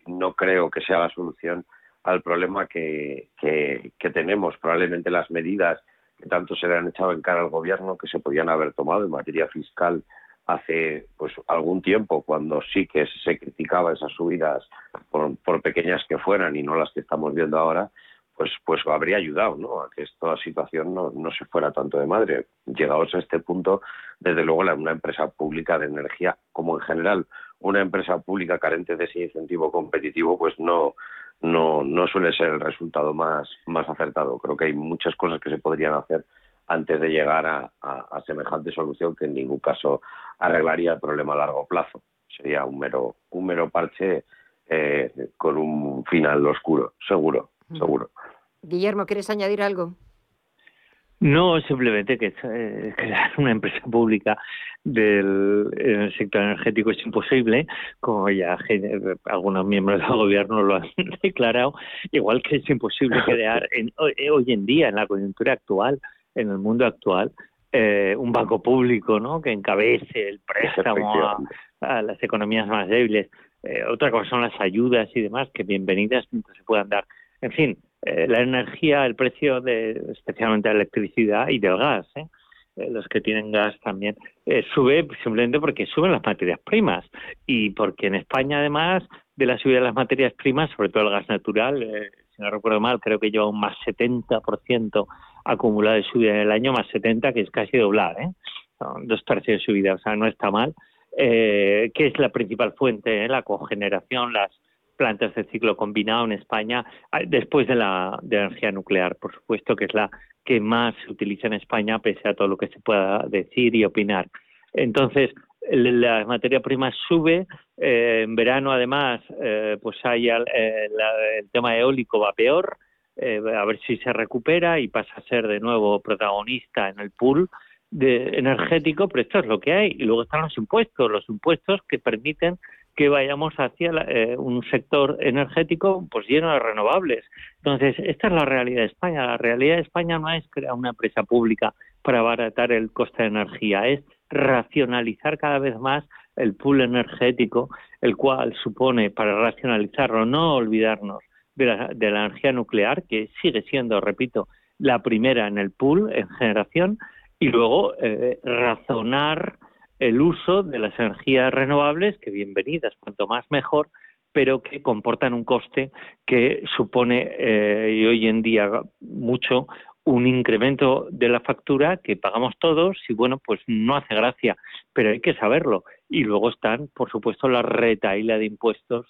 no creo que sea la solución al problema que, que, que tenemos. Probablemente las medidas que tanto se le han echado en cara al gobierno que se podían haber tomado en materia fiscal hace pues algún tiempo cuando sí que se criticaba esas subidas por, por, pequeñas que fueran y no las que estamos viendo ahora pues pues habría ayudado ¿no? a que esta situación no, no se fuera tanto de madre llegados a este punto desde luego una empresa pública de energía como en general una empresa pública carente de ese incentivo competitivo pues no no no suele ser el resultado más más acertado creo que hay muchas cosas que se podrían hacer antes de llegar a, a, semejante solución que en ningún caso arreglaría el problema a largo plazo. Sería un mero, un mero parche eh, con un final oscuro, seguro, seguro. Guillermo, ¿quieres añadir algo? No, simplemente que eh, crear una empresa pública del sector energético es imposible, como ya algunos miembros del gobierno lo han declarado, igual que es imposible crear en, hoy en día, en la coyuntura actual, en el mundo actual eh, un banco público ¿no? que encabece el préstamo a, las economías más débiles. Eh, otra cosa son las ayudas y demás, que bienvenidas mientras se puedan dar. En fin, eh, la energía, el precio de especialmente la electricidad y del gas, los que tienen gas también, sube simplemente porque suben las materias primas y porque en España además de la subida de las materias primas, sobre todo el gas natural, si no recuerdo mal, creo que lleva un más 70% acumulado de subida en el año, más 70, que es casi doblar, ¿eh? Dos tercios de subida, o sea, no está mal. Eh, que es la principal fuente, ¿eh? la cogeneración, las plantas de ciclo combinado en España, ah, después de la, de energía nuclear, por supuesto, que es la que más se utiliza en España, pese a todo lo que se pueda decir y opinar. Entonces, la materia prima sube, eh, en verano además, eh, pues hay el tema eólico va peor, eh, a ver si se recupera y pasa a ser de nuevo protagonista en el pool de energético, pero esto es lo que hay. Y luego están los impuestos, los impuestos que permiten que vayamos hacia eh, un sector energético pues lleno de renovables. Entonces, esta es la realidad de España. La realidad de España no es crear una empresa pública para abaratar el coste de energía, es racionalizar cada vez más el pool energético, el cual supone, para racionalizarlo, no olvidarnos de la, energía nuclear, que sigue siendo, repito, la primera en el pool en generación, y luego eh, razonar el uso de las energías renovables, que bienvenidas, cuanto más mejor, pero que comportan un coste que supone, eh, y hoy en día mucho, un incremento de la factura que pagamos todos y bueno, pues no hace gracia, pero hay que saberlo. Y luego están, por supuesto, la retaila de impuestos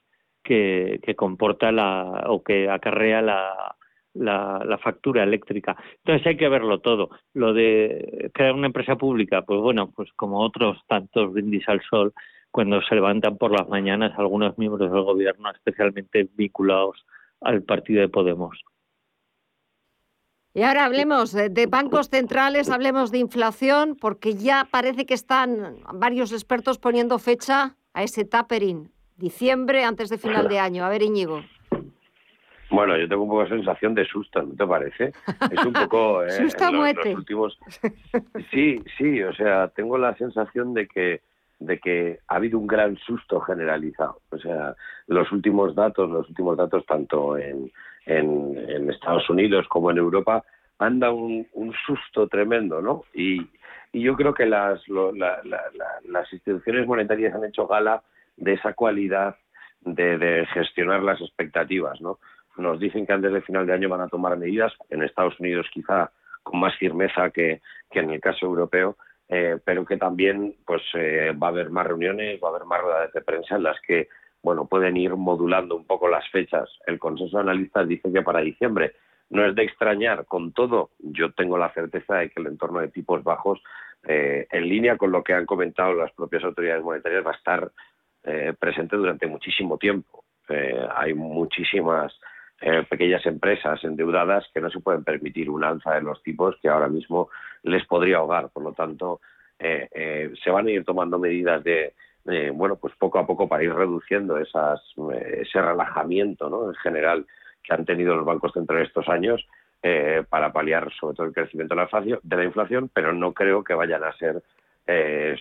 que, comporta la o que acarrea la, la, factura eléctrica. Entonces hay que verlo todo. Lo de crear una empresa pública, pues bueno, pues como otros tantos brindis al sol, cuando se levantan por las mañanas algunos miembros del gobierno, especialmente vinculados al partido de Podemos. Y ahora hablemos de bancos centrales, hablemos de inflación, porque ya parece que están varios expertos poniendo fecha a ese tapering diciembre antes de final de año. A ver, Íñigo. Bueno, yo tengo un poco de sensación de susto, ¿no te parece? Es un poco... Eh, muerte. últimos... Sí, sí, o sea, tengo la sensación de que de que ha habido un gran susto generalizado. O sea, los últimos datos, los últimos datos tanto en, en, Estados Unidos como en Europa han dado un, un susto tremendo, ¿no? Y, y yo creo que las, las instituciones monetarias han hecho gala de esa cualidad de, gestionar las expectativas, ¿no? nos dicen que antes de final de año van a tomar medidas, en Estados Unidos quizá con más firmeza que, en el caso europeo, eh, pero que también pues eh, va a haber más reuniones, va a haber más ruedas de prensa en las que bueno pueden ir modulando un poco las fechas. El consenso de analistas dice que para diciembre no es de extrañar, con todo, yo tengo la certeza de que el entorno de tipos bajos, eh, en línea con lo que han comentado las propias autoridades monetarias, va a estar presente durante muchísimo tiempo. hay muchísimas eh, pequeñas empresas endeudadas que no se pueden permitir un alza de los tipos que ahora mismo les podría ahogar. Por lo tanto, eh, eh, se van a ir tomando medidas de, bueno, pues poco a poco para ir reduciendo esas, ese relajamiento ¿no? en general que han tenido los bancos centrales estos años para paliar sobre todo el crecimiento de la, inflación, de la inflación, pero no creo que vayan a ser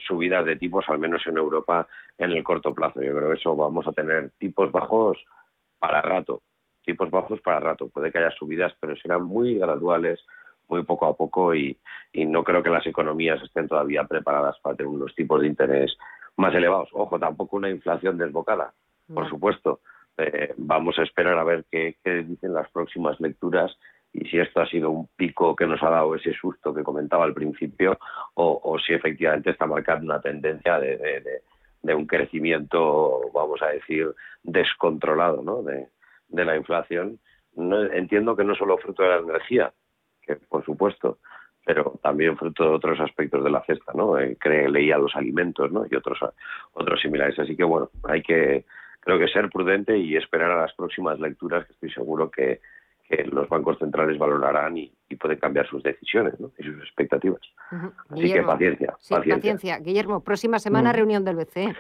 subidas de tipos, al menos en Europa, en el corto plazo. Yo creo que eso vamos a tener tipos bajos para rato tipos bajos para rato. Puede que haya subidas, pero serán muy graduales, muy poco a poco y, no creo que las economías estén todavía preparadas para tener unos tipos de interés más elevados. Ojo, tampoco una inflación desbocada, por supuesto. Eh, vamos a esperar a ver qué, dicen las próximas lecturas y si esto ha sido un pico que nos ha dado ese susto que comentaba al principio o, si efectivamente está marcando una tendencia de, un crecimiento, vamos a decir, descontrolado ¿no? de, la inflación, no, entiendo que no solo fruto de la energía, que por supuesto, pero también fruto de otros aspectos de la cesta, ¿no? Eh, leía los alimentos, ¿no? Y otros, otros similares. Así que, bueno, hay que, creo que ser prudente y esperar a las próximas lecturas, que estoy seguro que, los bancos centrales valorarán y, pueden cambiar sus decisiones y sus expectativas. Así que paciencia, paciencia. Guillermo, próxima semana mm. reunión del BCE.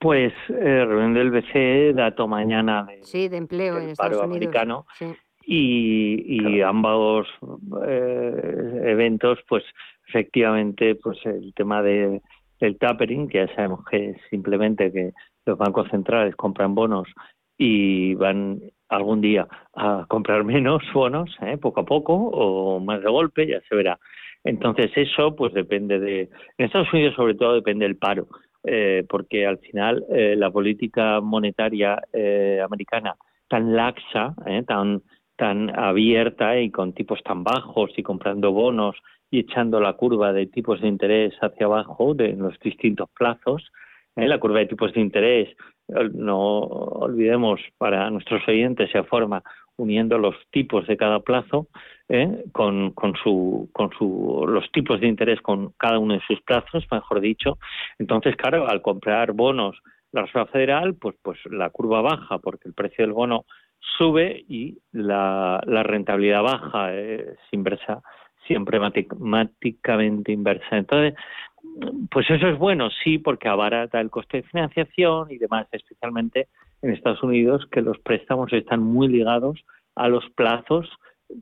Pues eh, reunión del BCE, dato mañana de, sí, de empleo en Estados Unidos. americano. Y, ambos eh, eventos, pues efectivamente, pues el tema de, del tapering, que ya sabemos que es simplemente que los bancos centrales compran bonos y van algún día a comprar menos bonos, ¿eh? poco a poco, o más de golpe, ya se verá. Entonces eso, pues depende de... En Estados Unidos sobre todo depende del paro. Eh, porque al final eh, la política monetaria eh, americana tan laxa, tan, tan abierta y con tipos tan bajos y comprando bonos y echando la curva de tipos de interés hacia abajo de los distintos plazos, la curva de tipos de interés, no olvidemos para nuestros oyentes, se forma uniendo los tipos de cada plazo ¿eh? con, con, su, con su, los tipos de interés con cada uno de sus plazos, mejor dicho. Entonces, claro, al comprar bonos la Reserva Federal, pues, pues la curva baja porque el precio del bono sube y la, la rentabilidad baja es inversa, siempre matemáticamente inversa. Entonces, pues eso es bueno, sí, porque abarata el coste de financiación y demás, especialmente en Estados Unidos, que los préstamos están muy ligados a los plazos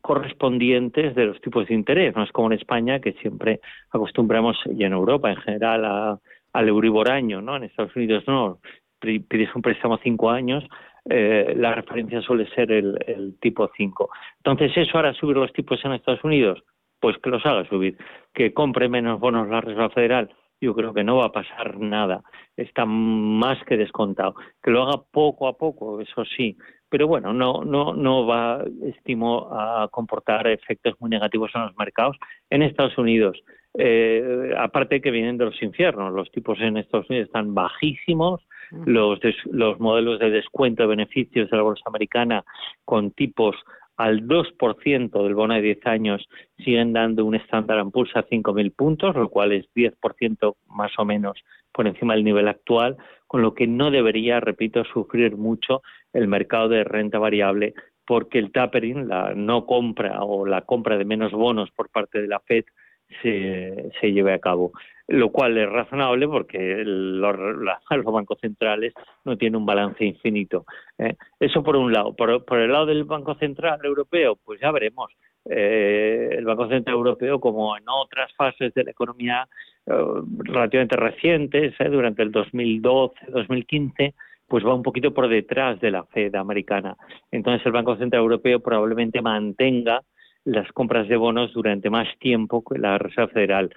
correspondientes de los tipos de interés. No es como en España, que siempre acostumbramos, y en Europa en general, a, al Euribor año, ¿no? En Estados Unidos no. Pides un préstamo cinco años, eh, la referencia suele ser el, el tipo 5. Entonces, ¿eso hará subir los tipos en Estados Unidos? Pues que los haga subir. Que compre menos bonos la Reserva Federal, yo creo que no va a pasar nada. Está más que descontado. Que lo haga poco a poco, eso sí, pero bueno, no, no, no va, estimo, a comportar efectos muy negativos en los mercados. En Estados Unidos, eh, aparte que vienen de los infiernos, los tipos en Estados Unidos están bajísimos, los, los modelos de descuento de beneficios de la bolsa americana con tipos al 2% del bono de 10 años siguen dando un estándar Poor's a 5.000 puntos, lo cual es 10% más o menos por encima del nivel actual, con lo que no debería, repito, sufrir mucho el mercado de renta variable porque el tapering, la no compra o la compra de menos bonos por parte de la Fed se, se lleve a cabo. Lo cual es razonable porque los, los bancos centrales no tienen un balance infinito. ¿eh? Eso por un lado. Por, el lado del Banco Central Europeo, pues ya veremos. Eh, el Banco Central Europeo, como en otras fases de la economía eh, relativamente recientes, durante el 2012-2015, pues va un poquito por detrás de la Fed americana. Entonces el Banco Central Europeo probablemente mantenga las compras de bonos durante más tiempo que la Reserva Federal.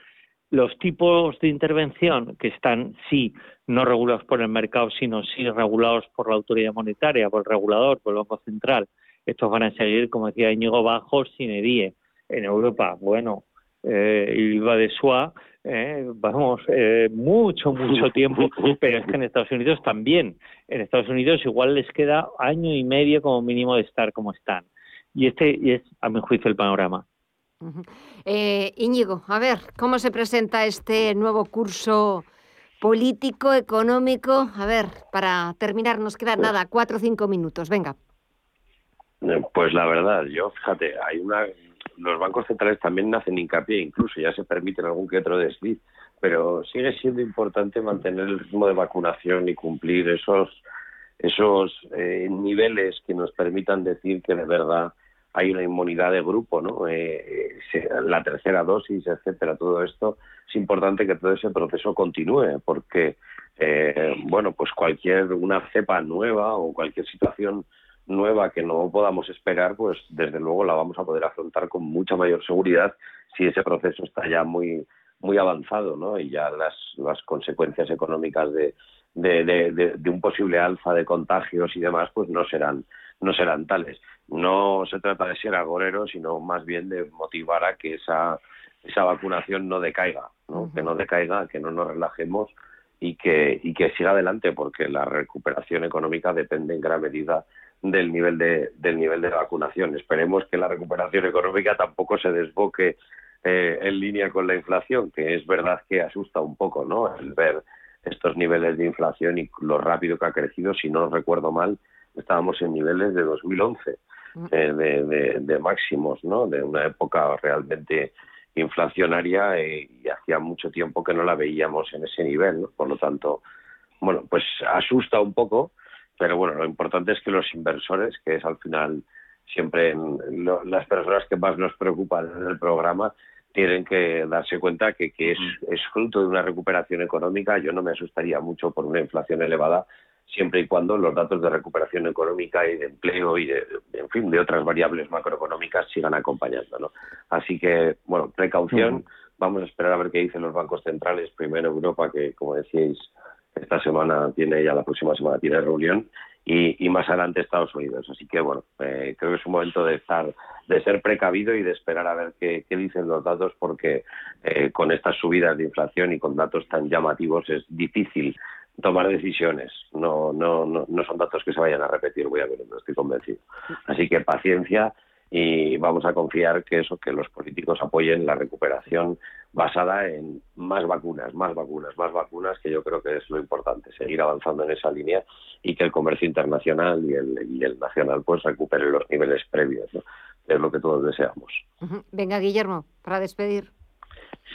Los tipos de intervención que están, sí, no regulados por el mercado, sino sí regulados por la autoridad monetaria, por el regulador, por el Banco Central, estos van a seguir, como decía Íñigo, bajos sin edie. En Europa, bueno, eh, y va de SUA, eh, vamos, eh, mucho, mucho tiempo, pero es que en Estados Unidos también. En Estados Unidos igual les queda año y medio como mínimo de estar como están. Y este es, a mi juicio, el panorama. Eh, Íñigo, a ver, ¿cómo se presenta este nuevo curso político, económico? A ver, para terminar, nos quedan nada, cuatro o cinco minutos, venga. Eh, pues la verdad, yo, fíjate, hay una... Los bancos centrales también hacen hincapié, incluso ya se permiten algún que otro desliz, pero sigue siendo importante mantener el ritmo de vacunación y cumplir esos esos eh, niveles que nos permitan decir que de verdad hay una inmunidad de grupo, ¿no? Eh, eh, la tercera dosis, etcétera, todo esto es importante que todo ese proceso continúe, porque eh, bueno, pues cualquier una cepa nueva o cualquier situación nueva que no podamos esperar, pues desde luego la vamos a poder afrontar con mucha mayor seguridad si ese proceso está ya muy muy avanzado, ¿no? Y ya las, consecuencias económicas de, de, de, de un posible alza de contagios y demás, pues no serán no serán tales. No se trata de ser agorero, sino más bien de motivar a que esa, esa vacunación no decaiga, ¿no? que no decaiga, que no nos relajemos y que, y que siga adelante, porque la recuperación económica depende en gran medida del nivel de, del nivel de vacunación. Esperemos que la recuperación económica tampoco se desboque eh, en línea con la inflación, que es verdad que asusta un poco, ¿no? El ver estos niveles de inflación y lo rápido que ha crecido, si no recuerdo mal, estábamos en niveles de 2011 mm. eh, de, de, máximos, ¿no? De una época realmente inflacionaria eh, y hacía mucho tiempo que no la veíamos en ese nivel, ¿no? Por lo tanto, bueno, pues asusta un poco, pero bueno, lo importante es que los inversores, que es al final siempre las personas que más nos preocupan en el programa, tienen que darse cuenta que, que es, mm. es fruto de una recuperación económica. Yo no me asustaría mucho por una inflación elevada, siempre y cuando los datos de recuperación económica y de empleo y de, en fin, de otras variables macroeconómicas sigan acompañando. ¿no? Así que, bueno, precaución. Vamos a esperar a ver qué dicen los bancos centrales. Primero Europa, que como decíais, esta semana tiene, ya la próxima semana tiene reunión. Y, y más adelante Estados Unidos. Así que, bueno, eh, creo que es un momento de estar, de ser precavido y de esperar a ver qué, qué dicen los datos, porque eh, con estas subidas de inflación y con datos tan llamativos es difícil tomar decisiones. No, no, no, no son datos que se vayan a repetir, voy a ver, no estoy convencido. Así que paciencia y vamos a confiar que eso, que los políticos apoyen la recuperación basada en más vacunas, más vacunas, más vacunas, que yo creo que es lo importante, seguir avanzando en esa línea y que el comercio internacional y el, y el nacional pues recupere los niveles previos, ¿no? es lo que todos deseamos. Venga, Guillermo, para despedir.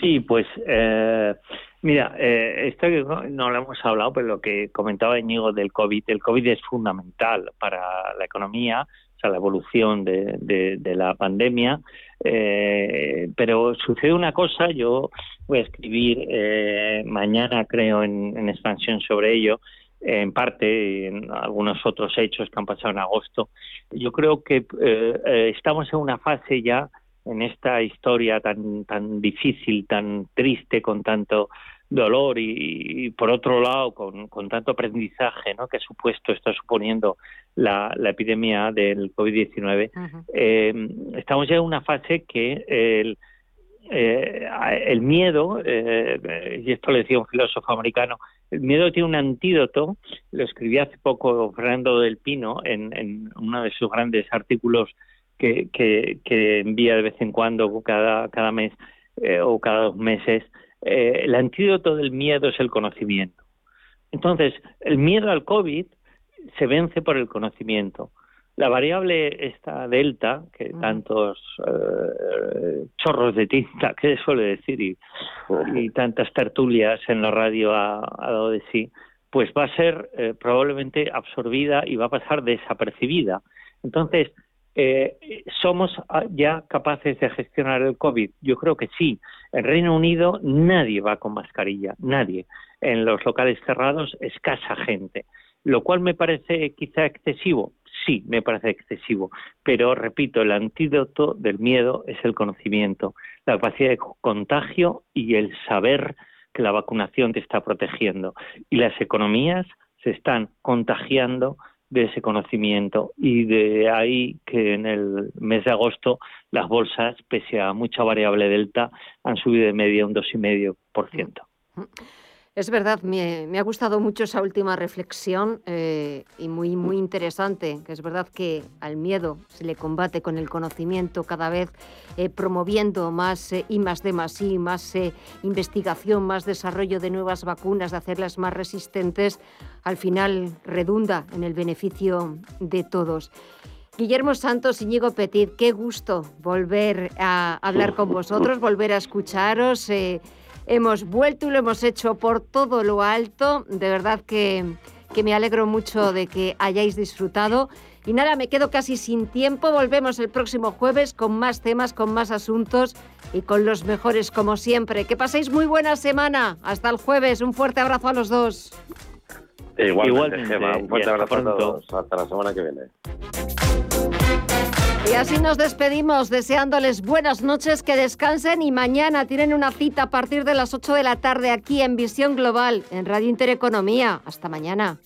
Sí, pues eh, mira, eh, esto no lo hemos hablado, pero lo que comentaba Íñigo del COVID, el COVID es fundamental para la economía, o sea, la evolución de, de, la pandemia, eh, pero sucede una cosa, yo voy a escribir eh, mañana, creo, en, en expansión sobre ello, en parte en algunos otros hechos que han pasado en agosto. Yo creo que eh, eh estamos en una fase ya en esta historia tan, tan difícil, tan triste, con tanto dolor y, por otro lado con, con, tanto aprendizaje ¿no? que ha supuesto, está suponiendo la, la epidemia del COVID-19, eh, estamos ya en una fase que el, eh, el miedo, eh, y esto lo decía un filósofo americano, el miedo tiene un antídoto, lo escribí hace poco Fernando del Pino en, en uno de sus grandes artículos que, que, envía de vez en cuando, cada, cada mes eh, o cada dos meses, eh, el antídoto del miedo es el conocimiento. Entonces, el miedo al COVID se vence por el conocimiento. La variable esta delta, que tantos eh, chorros de tinta, que suele decir, y, y, tantas tertulias en la radio ha, ha dado de sí, pues va a ser probablemente absorbida y va a pasar desapercibida. Entonces, eh, ¿Somos ya capaces de gestionar el COVID? Yo creo que sí. En Reino Unido nadie va con mascarilla, nadie. En los locales cerrados, escasa gente. Lo cual me parece quizá excesivo, sí, me parece excesivo. Pero repito, el antídoto del miedo es el conocimiento, la capacidad de contagio y el saber que la vacunación te está protegiendo. Y las economías se están contagiando de ese conocimiento y de ahí que en el mes de agosto las bolsas, pese a mucha variable delta, han subido de media un 2,5%. Es verdad, me, ha gustado mucho esa última reflexión eh, y muy, muy interesante, que es verdad que al miedo se le combate con el conocimiento cada vez eh, promoviendo más eh, I más D más I, más investigación, más desarrollo de nuevas vacunas, de hacerlas más resistentes, al final redunda en el beneficio de todos. Guillermo Santos, Íñigo Petit, qué gusto volver a hablar con vosotros, volver a escucharos. Hemos vuelto y lo hemos hecho por todo lo alto. De verdad que, me alegro mucho de que hayáis disfrutado. Y nada, me quedo casi sin tiempo. Volvemos el próximo jueves con más temas, con más asuntos y con los mejores como siempre. Que paséis muy buena semana. Hasta el jueves. Un fuerte abrazo a los dos. Igualmente, Un fuerte abrazo a todos. Hasta la semana que viene. Y así nos despedimos deseándoles buenas noches, que descansen y mañana tienen una cita a partir de las 8 de la tarde aquí en Visión Global, en Radio Intereconomía. Hasta mañana.